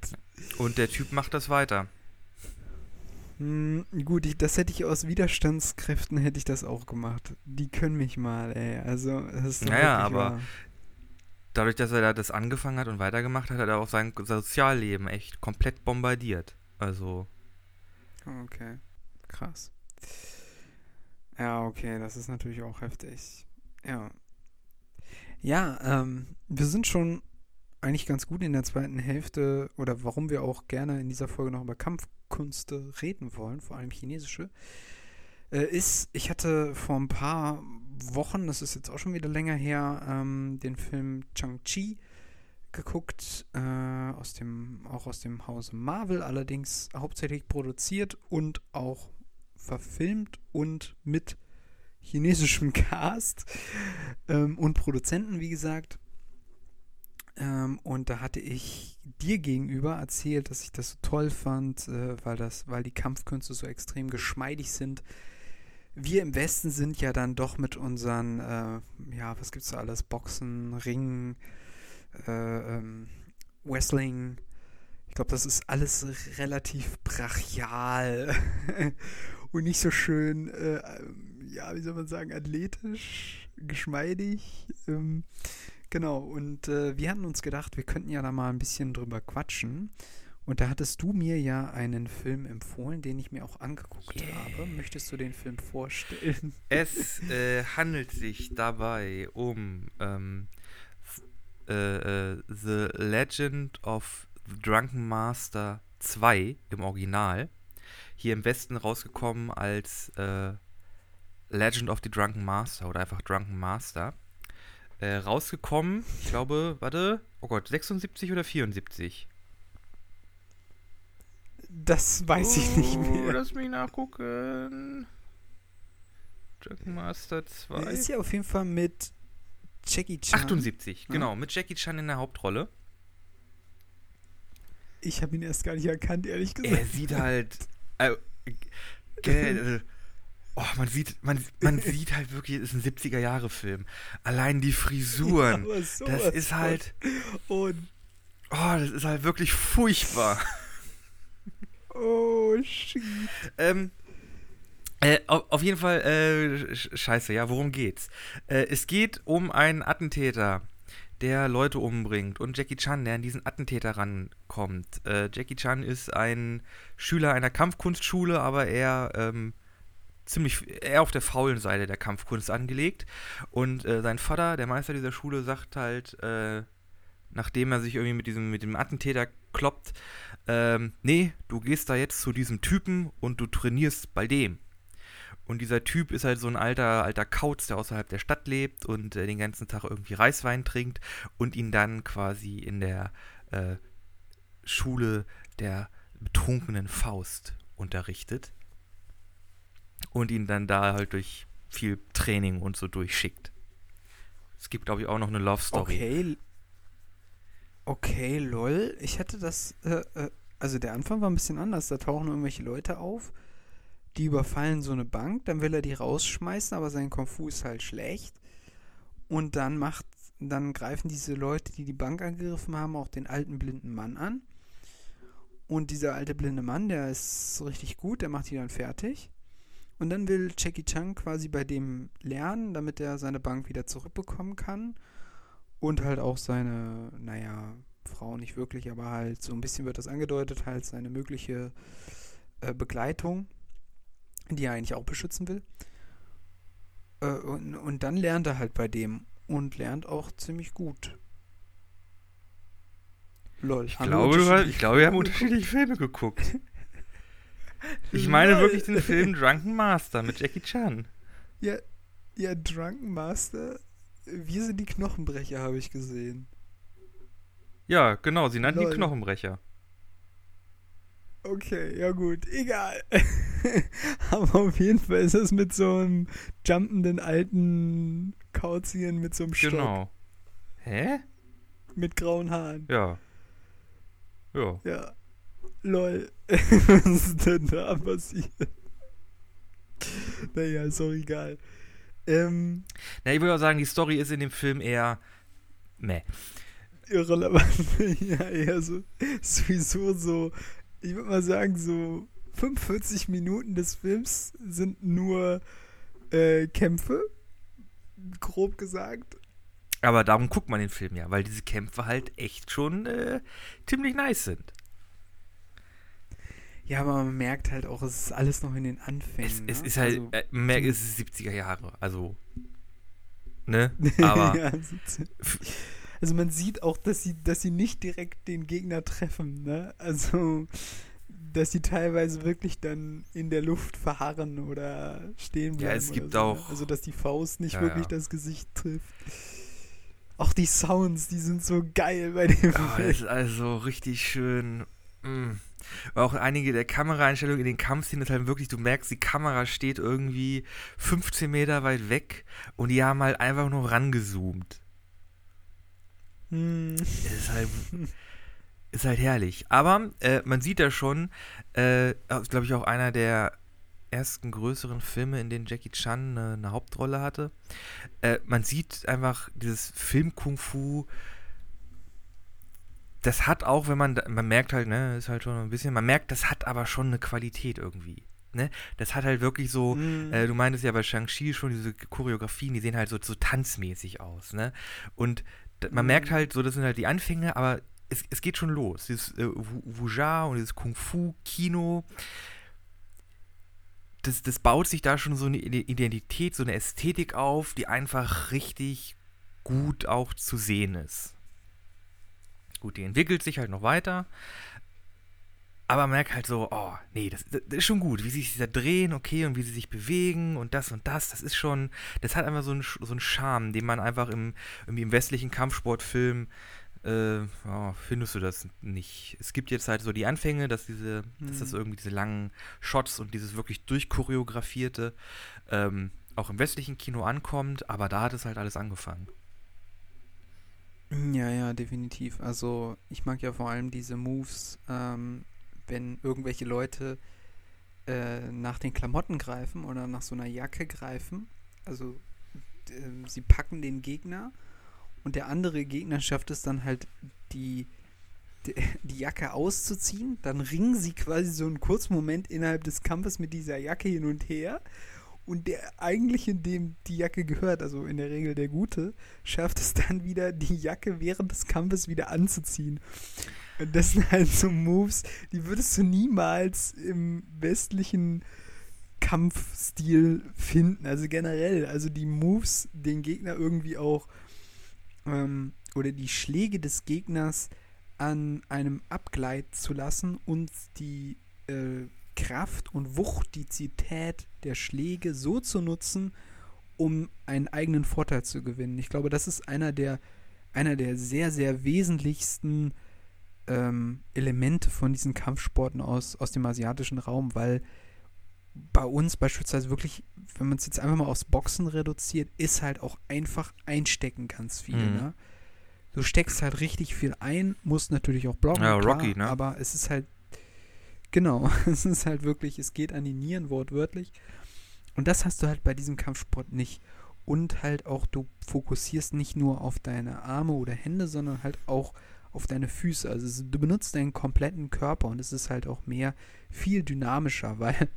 Und der Typ macht das weiter. Hm, gut, ich, das hätte ich aus Widerstandskräften hätte ich das auch gemacht. Die können mich mal, ey. Also, das ist Naja, aber wahr. Dadurch, dass er da das angefangen hat und weitergemacht hat, hat er auch sein Sozialleben echt komplett bombardiert. Also, Okay, krass. Ja, okay, das ist natürlich auch heftig. Ja. Ja, ähm, wir sind schon eigentlich ganz gut in der zweiten Hälfte oder warum wir auch gerne in dieser Folge noch über Kampfkünste reden wollen, vor allem chinesische, äh, ist, ich hatte vor ein paar Wochen, das ist jetzt auch schon wieder länger her, ähm, den Film Chang-Chi geguckt, äh, aus dem, auch aus dem Hause Marvel, allerdings hauptsächlich produziert und auch verfilmt und mit chinesischem Cast ähm, und Produzenten, wie gesagt. Ähm, und da hatte ich dir gegenüber erzählt, dass ich das so toll fand, äh, weil das, weil die Kampfkünste so extrem geschmeidig sind. wir im Westen sind ja dann doch mit unseren, äh, ja, was gibt's da alles? Boxen, Ringen, äh, ähm, Wrestling. Ich glaube, das ist alles relativ brachial und nicht so schön, äh, ja, wie soll man sagen, athletisch, geschmeidig. Ähm, genau, und äh, wir hatten uns gedacht, wir könnten ja da mal ein bisschen drüber quatschen. Und da hattest du mir ja einen Film empfohlen, den ich mir auch angeguckt yeah. habe. Möchtest du den Film vorstellen? Es äh, handelt sich dabei um ähm, äh, äh, The Legend of the Drunken Master 2 im Original. Hier im Westen rausgekommen als äh, Legend of the Drunken Master oder einfach Drunken Master. Äh, rausgekommen, ich glaube, warte, oh Gott, 76 oder 74? Das weiß ich nicht oh, mehr. Lass mich nachgucken. Dragon Master 2. Der ist ja auf jeden Fall mit Jackie Chan. 78, ja. genau, mit Jackie Chan in der Hauptrolle. Ich habe ihn erst gar nicht erkannt, ehrlich gesagt. Er sieht halt. Äh, äh, oh, man sieht, man, man sieht halt wirklich, es ist ein 70er-Jahre-Film. Allein die Frisuren. Ja, das ist halt. Und oh, das ist halt wirklich furchtbar. Oh, shit. Ähm, äh, auf, jeden Fall, äh, scheiße, ja, worum geht's? Äh, es geht um einen Attentäter, der Leute umbringt und Jackie Chan, der an diesen Attentäter rankommt. Äh, Jackie Chan ist ein Schüler einer Kampfkunstschule, aber er ähm, ziemlich eher auf der faulen Seite der Kampfkunst angelegt. Und äh, sein Vater, der Meister dieser Schule, sagt halt, äh, nachdem er sich irgendwie mit diesem, mit dem Attentäter kloppt, ähm, nee, du gehst da jetzt zu diesem Typen und du trainierst bei dem. Und dieser Typ ist halt so ein alter, alter Kauz, der außerhalb der Stadt lebt und äh, den ganzen Tag irgendwie Reiswein trinkt und ihn dann quasi in der äh, Schule der betrunkenen Faust unterrichtet. Und ihn dann da halt durch viel Training und so durchschickt. Es gibt, glaube ich, auch noch eine Love Story. Okay, Okay, lol. Ich hätte das, äh, äh, also der Anfang war ein bisschen anders. Da tauchen irgendwelche Leute auf, die überfallen so eine Bank, dann will er die rausschmeißen, aber sein Kung Fu ist halt schlecht. Und dann macht, dann greifen diese Leute, die die Bank angegriffen haben, auch den alten blinden Mann an. Und dieser alte blinde Mann, der ist richtig gut, der macht die dann fertig. Und dann will Jackie Chan quasi bei dem lernen, damit er seine Bank wieder zurückbekommen kann. Und halt auch seine, naja, Frau nicht wirklich, aber halt so ein bisschen wird das angedeutet, halt seine mögliche äh, Begleitung, die er eigentlich auch beschützen will. Äh, und, und dann lernt er halt bei dem und lernt auch ziemlich gut. Lol. Ich glaube, du hast, ich glaube, wir haben unterschiedliche Filme geguckt. Ich meine wirklich den Film Drunken Master mit Jackie Chan. Ja, ja, Drunken Master wir sind die Knochenbrecher, habe ich gesehen. Ja, genau, sie nannten Lol. die Knochenbrecher. Okay, ja gut, egal. Aber auf jeden Fall ist es mit so einem jumpenden alten Kauzien mit so einem Stock. Genau. Hä? Mit grauen Haaren. Ja. Ja. Ja. Lol. Was ist denn da passiert? Naja, ist doch egal. Ähm, Na, ich würde auch sagen, die Story ist in dem Film eher meh. Irrelevant. ja, eher so, sowieso so, ich würde mal sagen, so 45 Minuten des Films sind nur äh, Kämpfe, grob gesagt. Aber darum guckt man den Film ja, weil diese Kämpfe halt echt schon äh, ziemlich nice sind. Ja, aber man merkt halt auch, es ist alles noch in den Anfängen. Es, ne? es ist halt, also, äh, man merkt, es ist 70er Jahre, also, ne? Aber. ja, also man sieht auch, dass sie, dass sie nicht direkt den Gegner treffen, ne? Also, dass sie teilweise wirklich dann in der Luft verharren oder stehen bleiben. Ja, es gibt so, auch. Ne? Also, dass die Faust nicht ja, wirklich ja. das Gesicht trifft. Auch die Sounds, die sind so geil bei dem ja, Film. ist also richtig schön. Mm. Auch einige der Kameraeinstellungen in den Kampfszenen ist halt wirklich, du merkst, die Kamera steht irgendwie 15 Meter weit weg und die haben halt einfach nur rangezoomt. Hm. Ist halt, ist halt herrlich. Aber äh, man sieht da schon, äh, glaube ich, auch einer der ersten größeren Filme, in denen Jackie Chan eine, eine Hauptrolle hatte. Äh, man sieht einfach dieses Film-Kung-Fu. Das hat auch, wenn man, man merkt halt, ne, ist halt schon ein bisschen, man merkt, das hat aber schon eine Qualität irgendwie. Ne? Das hat halt wirklich so, mm. äh, du meintest ja bei Shang-Chi schon diese Choreografien, die sehen halt so, so tanzmäßig aus, ne? Und man merkt halt so, das sind halt die Anfänge, aber es, es geht schon los. Dieses äh, Wuja und dieses Kung-Fu-Kino, das, das baut sich da schon so eine Identität, so eine Ästhetik auf, die einfach richtig gut auch zu sehen ist. Gut, die entwickelt sich halt noch weiter. Aber man merkt halt so, oh, nee, das, das, ist schon gut, wie sie sich da drehen, okay, und wie sie sich bewegen und das und das, das ist schon, das hat einfach so einen, so einen Charme, den man einfach im, im westlichen Kampfsportfilm äh, oh, findest du das nicht. Es gibt jetzt halt so die Anfänge, dass diese, mhm. dass das hm. irgendwie diese langen Shots und dieses wirklich durchchoreografierte ähm, auch im westlichen Kino ankommt, aber da hat es halt alles angefangen. Ja, ja, definitiv. Also ich mag ja vor allem diese Moves, ähm, wenn irgendwelche Leute äh, nach den Klamotten greifen oder nach so einer Jacke greifen. Also äh, sie packen den Gegner und der andere Gegner schafft es dann halt, die, die, die, Jacke auszuziehen. Dann ringen sie quasi so einen kurzen Moment innerhalb des Kampfes mit dieser Jacke hin und her. Und der eigentliche, dem die Jacke gehört, also in der Regel der Gute, schafft es dann wieder, die Jacke während des Kampfes wieder anzuziehen. Und das sind halt so Moves, die würdest du niemals im westlichen Kampfstil finden. Also generell, also die Moves, den Gegner irgendwie auch ähm, oder die Schläge des Gegners an einem abgleiten zu lassen und die äh, Kraft und Wuchtizität der Schläge so zu nutzen, um einen eigenen Vorteil zu gewinnen. Ich glaube, das ist einer der, einer der sehr, sehr wesentlichsten ähm, Elemente von diesen Kampfsporten aus, aus dem asiatischen Raum, weil bei uns beispielsweise wirklich, wenn man es jetzt einfach mal aufs Boxen reduziert, ist halt auch einfach einstecken ganz viel. Mhm. Ne? Du steckst halt richtig viel ein, musst natürlich auch blocken. Ja, klar, Rocky, ne? Aber es ist halt, genau, es ist halt wirklich, es geht an die Nieren wortwörtlich. Und das hast du halt bei diesem Kampfsport nicht. Und halt auch, du fokussierst nicht nur auf deine Arme oder Hände, sondern halt auch auf deine Füße. Also du benutzt deinen kompletten Körper und es ist halt auch mehr, viel dynamischer, weil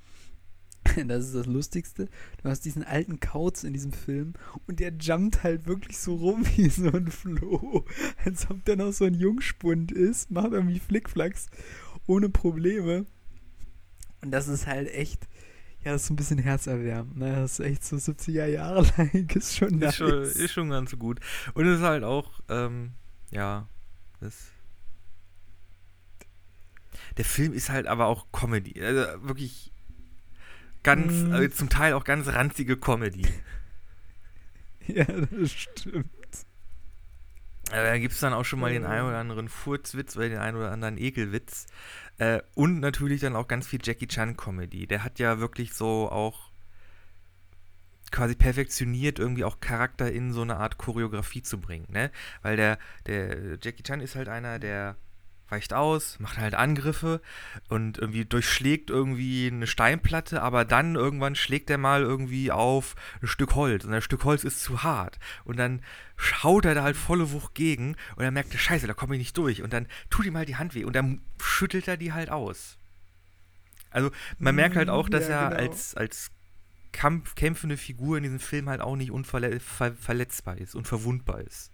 das ist das Lustigste. Du hast diesen alten Kauz in diesem Film und der jumpt halt wirklich so rum wie so ein Floh. Als ob der noch so ein Jungspund ist, macht irgendwie Flickflacks ohne Probleme. Und das ist halt echt, ja, das ist ein bisschen herzerwärmend. Ne? Das ist echt so 70er Jahre lang, ist schon ist nice. Schon, ist schon ganz gut. Und es ist halt auch, ähm, ja, das der Film ist halt aber auch Comedy. Also wirklich ganz, mm. äh, zum Teil auch ganz ranzige Comedy. ja, das stimmt. Äh, da gibt es dann auch schon mal den einen oder anderen Furzwitz oder den einen oder anderen Ekelwitz. Äh, und natürlich dann auch ganz viel Jackie Chan-Comedy. Der hat ja wirklich so auch quasi perfektioniert, irgendwie auch Charakter in so eine Art Choreografie zu bringen, ne? Weil der, der Jackie Chan ist halt einer, der weicht aus, macht halt Angriffe und irgendwie durchschlägt irgendwie eine Steinplatte, aber dann irgendwann schlägt er mal irgendwie auf ein Stück Holz und das Stück Holz ist zu hart und dann schaut er da halt volle Wucht gegen und er merkt, scheiße, da komme ich nicht durch und dann tut ihm halt die Hand weh und dann schüttelt er die halt aus. Also man merkt halt auch, dass ja, er genau. als, als Kampf, kämpfende Figur in diesem Film halt auch nicht unverletzbar ist und verwundbar ist.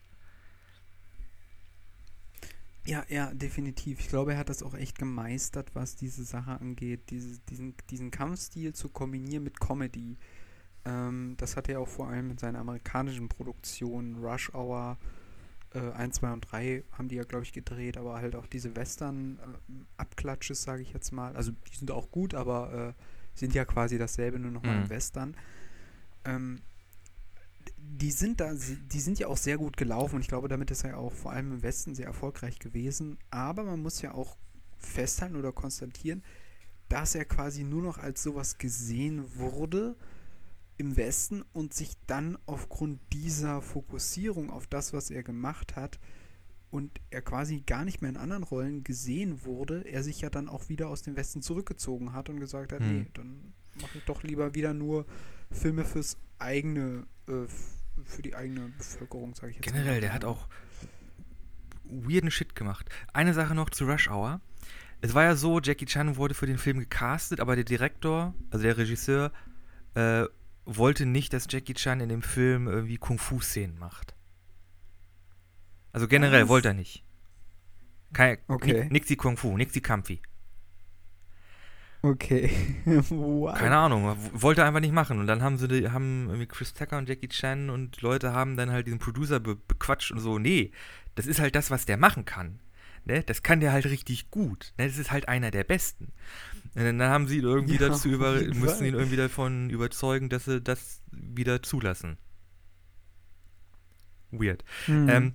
Ja, ja, definitiv. Ich glaube, er hat das auch echt gemeistert, was diese Sache angeht, diese, diesen, diesen Kampfstil zu kombinieren mit Comedy. Ähm, das hat er auch vor allem in seinen amerikanischen Produktionen, Rush Hour äh, 1, 2 und 3 haben die ja, glaube ich, gedreht, aber halt auch diese Western-Abklatsches, äh, sage ich jetzt mal. Also die sind auch gut, aber äh, sind ja quasi dasselbe, nur nochmal mhm. im Western. Ähm, die sind da, die sind ja auch sehr gut gelaufen und ich glaube, damit ist er ja auch vor allem im Westen sehr erfolgreich gewesen. Aber man muss ja auch festhalten oder konstatieren, dass er quasi nur noch als sowas gesehen wurde im Westen und sich dann aufgrund dieser Fokussierung auf das, was er gemacht hat, und er quasi gar nicht mehr in anderen Rollen gesehen wurde, er sich ja dann auch wieder aus dem Westen zurückgezogen hat und gesagt hat, hm. nee, dann mache ich doch lieber wieder nur Filme fürs eigene, äh, für die eigene Bevölkerung, sage ich jetzt. Generell, der hat auch weirden Shit gemacht. Eine Sache noch zu Rush Hour. Es war ja so, Jackie Chan wurde für den Film gecastet, aber der Direktor, also der Regisseur, äh, wollte nicht, dass Jackie Chan in dem Film irgendwie Kung-Fu-Szenen macht. Also generell Was? wollte er nicht. Kein, okay. Nix die Kung-Fu, nix die Kampfi. Okay. wow. Keine Ahnung, wollte einfach nicht machen. Und dann haben sie haben irgendwie Chris Tucker und Jackie Chan und Leute haben dann halt diesen Producer be bequatscht und so, nee, das ist halt das, was der machen kann. Ne? Das kann der halt richtig gut. Ne? Das ist halt einer der Besten. Und dann haben sie ihn irgendwie ja, dazu über, müssen ihn irgendwie davon überzeugen, dass sie das wieder zulassen. Weird. Mhm. Ähm,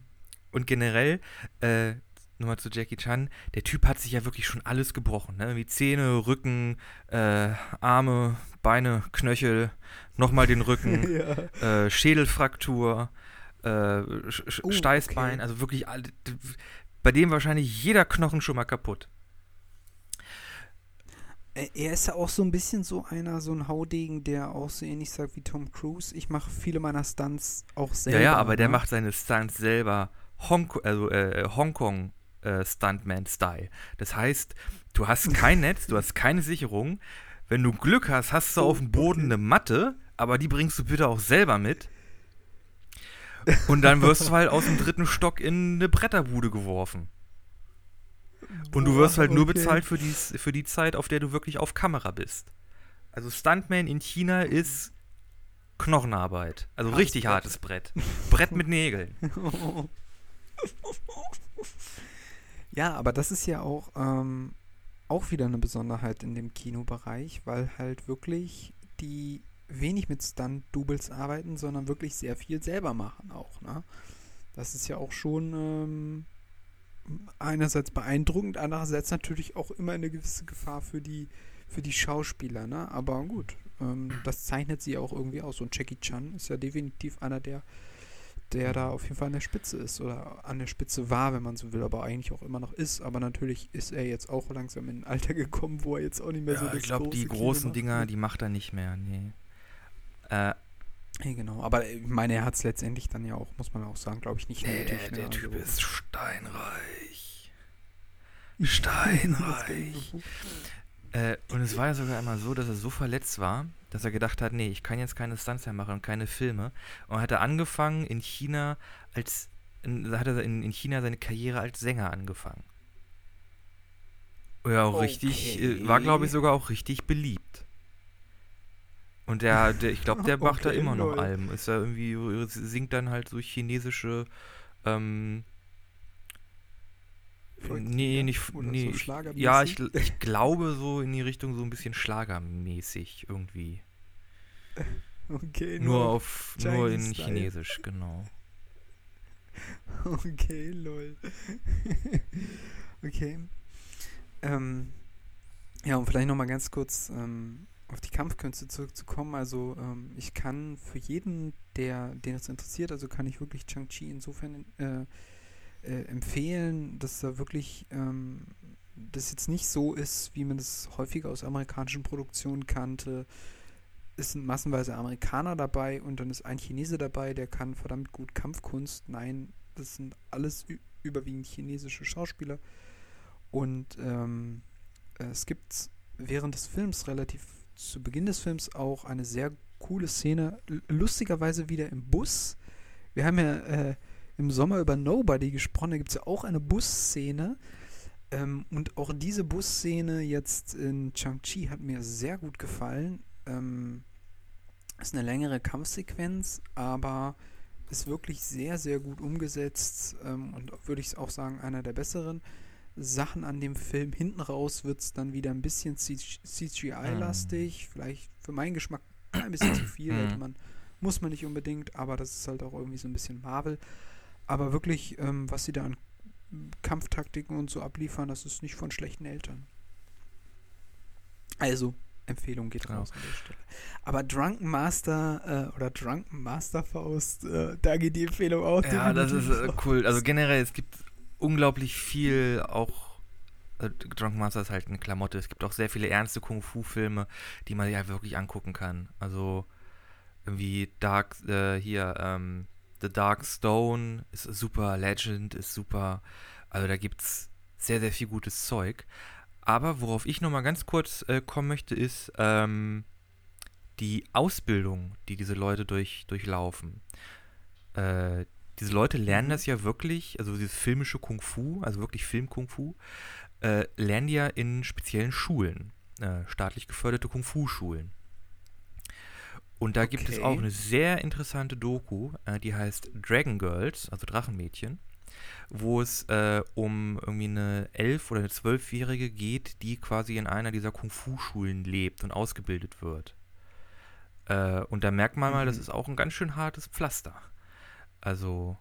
und generell, äh, nochmal zu Jackie Chan, der Typ hat sich ja wirklich schon alles gebrochen. Ne? Wie Zähne, Rücken, äh, Arme, Beine, Knöchel, nochmal den Rücken, ja. äh, Schädelfraktur, äh, oh, Steißbein, okay. also wirklich, bei dem wahrscheinlich jeder Knochen schon mal kaputt. Er ist ja auch so ein bisschen so einer, so ein Haudegen, der auch so ähnlich sagt wie Tom Cruise. Ich mache viele meiner Stunts auch selber. Ja, ja, aber ne? der macht seine Stunts selber Hong also, äh, Hongkong äh, Stuntman-Style. Das heißt, du hast kein Netz, du hast keine Sicherung. Wenn du Glück hast, hast du auf dem Boden okay. eine Matte, aber die bringst du bitte auch selber mit. Und dann wirst du halt aus dem dritten Stock in eine Bretterbude geworfen. Und du wirst halt okay. nur bezahlt für die, für die Zeit, auf der du wirklich auf Kamera bist. Also Stuntman in China ist Knochenarbeit. Also hartes richtig Brett. hartes Brett. Brett mit Nägeln. Ja, aber das ist ja auch, ähm, auch wieder eine Besonderheit in dem Kinobereich, weil halt wirklich die wenig mit Stunt-Doubles arbeiten, sondern wirklich sehr viel selber machen auch. Ne? Das ist ja auch schon ähm, einerseits beeindruckend, andererseits natürlich auch immer eine gewisse Gefahr für die, für die Schauspieler. Ne? Aber gut, ähm, das zeichnet sie auch irgendwie aus. Und Jackie Chan ist ja definitiv einer der der da auf jeden Fall an der Spitze ist oder an der Spitze war, wenn man so will, aber eigentlich auch immer noch ist. Aber natürlich ist er jetzt auch langsam in ein Alter gekommen, wo er jetzt auch nicht mehr ja, so das Ich glaube, die großen Dinger, die macht er nicht mehr, nee. Äh, hey, genau, aber ich meine, er hat es letztendlich dann ja auch, muss man auch sagen, glaube ich, nicht nötig. Der, der ne? Typ also, ist steinreich. Steinreich. äh, und es war ja sogar einmal so, dass er so verletzt war, dass er gedacht hat, nee, ich kann jetzt keine Stunts mehr machen und keine Filme. Und hat er angefangen in China als, in, hat er in, in China seine Karriere als Sänger angefangen. Ja, auch okay. richtig, äh, war glaube ich sogar auch richtig beliebt. Und der, der ich glaube, der macht okay, da immer noch Alben. Ist ja irgendwie, singt dann halt so chinesische, ähm, Nee, nicht. Nee, so ja, ich, ich glaube so in die Richtung so ein bisschen schlagermäßig irgendwie. Okay, nur, nur auf nur in Style. Chinesisch, genau. Okay, lol. okay. Ähm, ja, und vielleicht nochmal ganz kurz ähm, auf die Kampfkünste zurückzukommen. Also ähm, ich kann für jeden, der den es interessiert, also kann ich wirklich Chang-Chi insofern äh, äh, empfehlen, dass da wirklich ähm, das jetzt nicht so ist, wie man das häufiger aus amerikanischen Produktionen kannte. Es sind massenweise Amerikaner dabei und dann ist ein Chinese dabei, der kann verdammt gut Kampfkunst. Nein, das sind alles überwiegend chinesische Schauspieler. Und ähm, es gibt während des Films relativ zu Beginn des Films auch eine sehr coole Szene, lustigerweise wieder im Bus. Wir haben ja äh, im Sommer über Nobody gesprochen. Da gibt es ja auch eine Busszene. Ähm, und auch diese Busszene jetzt in Chang-Chi hat mir sehr gut gefallen. Ähm, ist eine längere Kampfsequenz, aber ist wirklich sehr, sehr gut umgesetzt ähm, und würde ich auch sagen, einer der besseren Sachen an dem Film. Hinten raus wird es dann wieder ein bisschen CGI-lastig, mhm. vielleicht für meinen Geschmack ein bisschen zu viel, mhm. man, muss man nicht unbedingt, aber das ist halt auch irgendwie so ein bisschen Marvel. Aber wirklich, ähm, was sie da an Kampftaktiken und so abliefern, das ist nicht von schlechten Eltern. Also, Empfehlung geht raus an der Stelle. Aber Drunken Master äh, oder Drunken Master Faust, äh, da geht die Empfehlung auch. Ja, das ist äh, cool. Also generell, es gibt unglaublich viel auch äh, Drunken Master ist halt eine Klamotte. Es gibt auch sehr viele ernste Kung-Fu-Filme, die man sich halt wirklich angucken kann. Also irgendwie Dark, äh, hier, ähm, The Dark Stone ist super, Legend ist super. Also da gibt's sehr, sehr viel gutes Zeug. Aber worauf ich nochmal ganz kurz äh, kommen möchte, ist ähm, die Ausbildung, die diese Leute durch, durchlaufen. Äh, diese Leute lernen das ja wirklich, also dieses filmische Kung Fu, also wirklich Film-Kung Fu, äh, lernen die ja in speziellen Schulen, äh, staatlich geförderte Kung Fu-Schulen. Und da okay. gibt es auch eine sehr interessante Doku, äh, die heißt Dragon Girls, also Drachenmädchen, wo es äh, um irgendwie eine elf- oder eine zwölfjährige geht, die quasi in einer dieser Kung-Fu-Schulen lebt und ausgebildet wird. Äh, und da merkt man mhm. mal, das ist auch ein ganz schön hartes Pflaster. Also.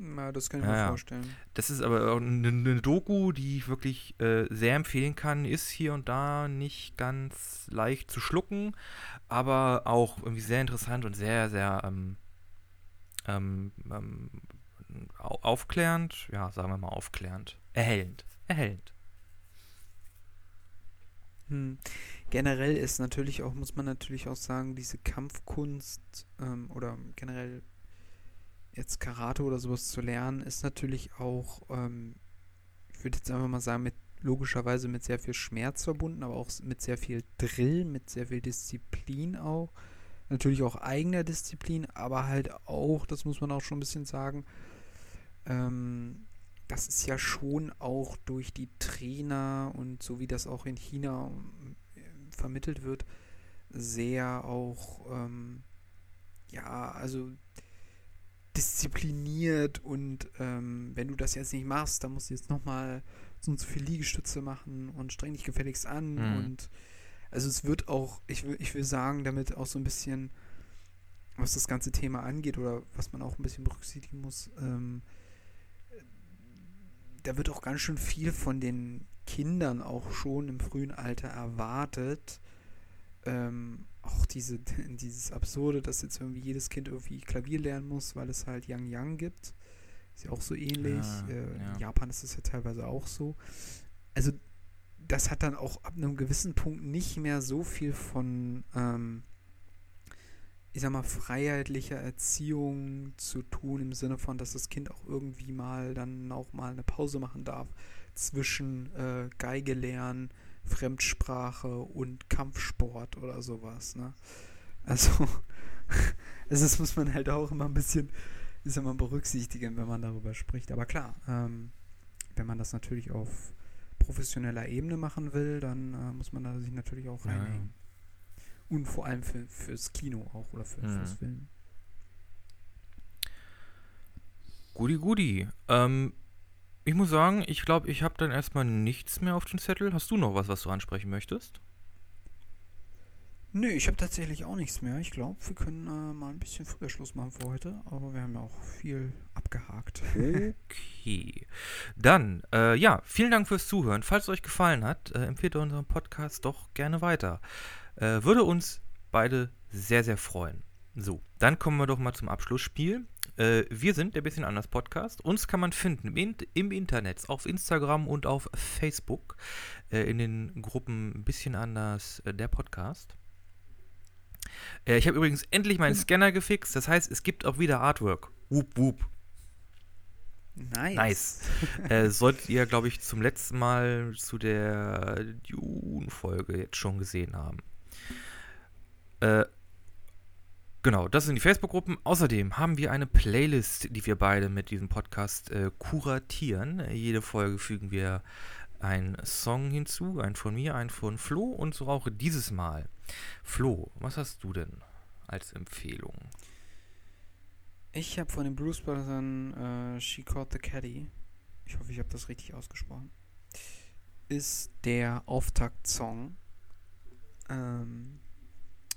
Na, das kann ich ja, mir vorstellen. Das ist aber auch eine, eine Doku, die ich wirklich äh, sehr empfehlen kann. Ist hier und da nicht ganz leicht zu schlucken, aber auch irgendwie sehr interessant und sehr, sehr ähm, ähm, ähm, aufklärend. Ja, sagen wir mal aufklärend. Erhellend. Erhellend. Hm. Generell ist natürlich auch, muss man natürlich auch sagen, diese Kampfkunst ähm, oder generell jetzt Karate oder sowas zu lernen, ist natürlich auch, ähm, ich würde jetzt einfach mal sagen, mit logischerweise mit sehr viel Schmerz verbunden, aber auch mit sehr viel Drill, mit sehr viel Disziplin auch. Natürlich auch eigener Disziplin, aber halt auch, das muss man auch schon ein bisschen sagen, ähm, das ist ja schon auch durch die Trainer und so wie das auch in China äh, vermittelt wird, sehr auch, ähm, ja, also diszipliniert und ähm, wenn du das jetzt nicht machst, dann musst du jetzt nochmal so und so viel Liegestütze machen und streng dich gefälligst an mhm. und also es wird auch, ich will, ich will sagen, damit auch so ein bisschen, was das ganze Thema angeht oder was man auch ein bisschen berücksichtigen muss, ähm, da wird auch ganz schön viel von den Kindern auch schon im frühen Alter erwartet. Ähm, auch diese, dieses Absurde, dass jetzt irgendwie jedes Kind irgendwie Klavier lernen muss, weil es halt Yang Yang gibt. Ist ja auch so ähnlich. Ja, äh, ja. In Japan ist es ja teilweise auch so. Also, das hat dann auch ab einem gewissen Punkt nicht mehr so viel von, ähm, ich sag mal, freiheitlicher Erziehung zu tun, im Sinne von, dass das Kind auch irgendwie mal dann auch mal eine Pause machen darf zwischen äh, Geige lernen, Fremdsprache und Kampfsport oder sowas. Ne? Also, also, das muss man halt auch immer ein bisschen ist immer berücksichtigen, wenn man darüber spricht. Aber klar, ähm, wenn man das natürlich auf professioneller Ebene machen will, dann äh, muss man da sich natürlich auch reinhängen. Ja. Und vor allem für, fürs Kino auch oder für, mhm. fürs Film. Gudi, gudi. Ähm, ich muss sagen, ich glaube, ich habe dann erstmal nichts mehr auf dem Zettel. Hast du noch was, was du ansprechen möchtest? Nö, ich habe tatsächlich auch nichts mehr. Ich glaube, wir können äh, mal ein bisschen früher Schluss machen für heute, aber wir haben ja auch viel abgehakt. Okay. Dann, äh, ja, vielen Dank fürs Zuhören. Falls es euch gefallen hat, äh, empfehlt unseren Podcast doch gerne weiter. Äh, würde uns beide sehr, sehr freuen. So, dann kommen wir doch mal zum Abschlussspiel. Äh, wir sind der bisschen anders Podcast. Uns kann man finden im, im Internet, auf Instagram und auf Facebook, äh, in den Gruppen bisschen anders äh, der Podcast. Äh, ich habe übrigens endlich meinen Scanner gefixt, das heißt, es gibt auch wieder Artwork. Whoop, whoop. Nice. Nice. äh, solltet ihr, glaube ich, zum letzten Mal zu der Dune-Folge jetzt schon gesehen haben. Äh, Genau, das sind die Facebook-Gruppen. Außerdem haben wir eine Playlist, die wir beide mit diesem Podcast äh, kuratieren. Jede Folge fügen wir einen Song hinzu, einen von mir, einen von Flo und so auch dieses Mal. Flo, was hast du denn als Empfehlung? Ich habe von den Blues Brothers äh, She Caught the Caddy. Ich hoffe, ich habe das richtig ausgesprochen. Ist der Auftaktsong ähm,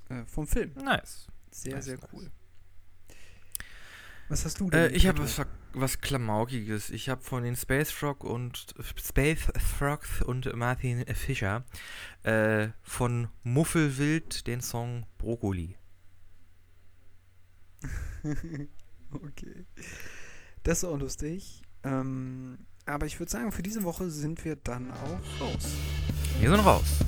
äh, vom Film. Nice. Sehr, nice, sehr nice. cool. Was hast du denn? Äh, ich habe was, was Klamaukiges. Ich habe von den Space Frog und Space Frogs und Martin Fischer äh, von Muffelwild den Song Brokkoli. okay. Das ist auch lustig. Ähm, Aber ich würde sagen, für diese Woche sind wir dann auch raus. Wir sind raus.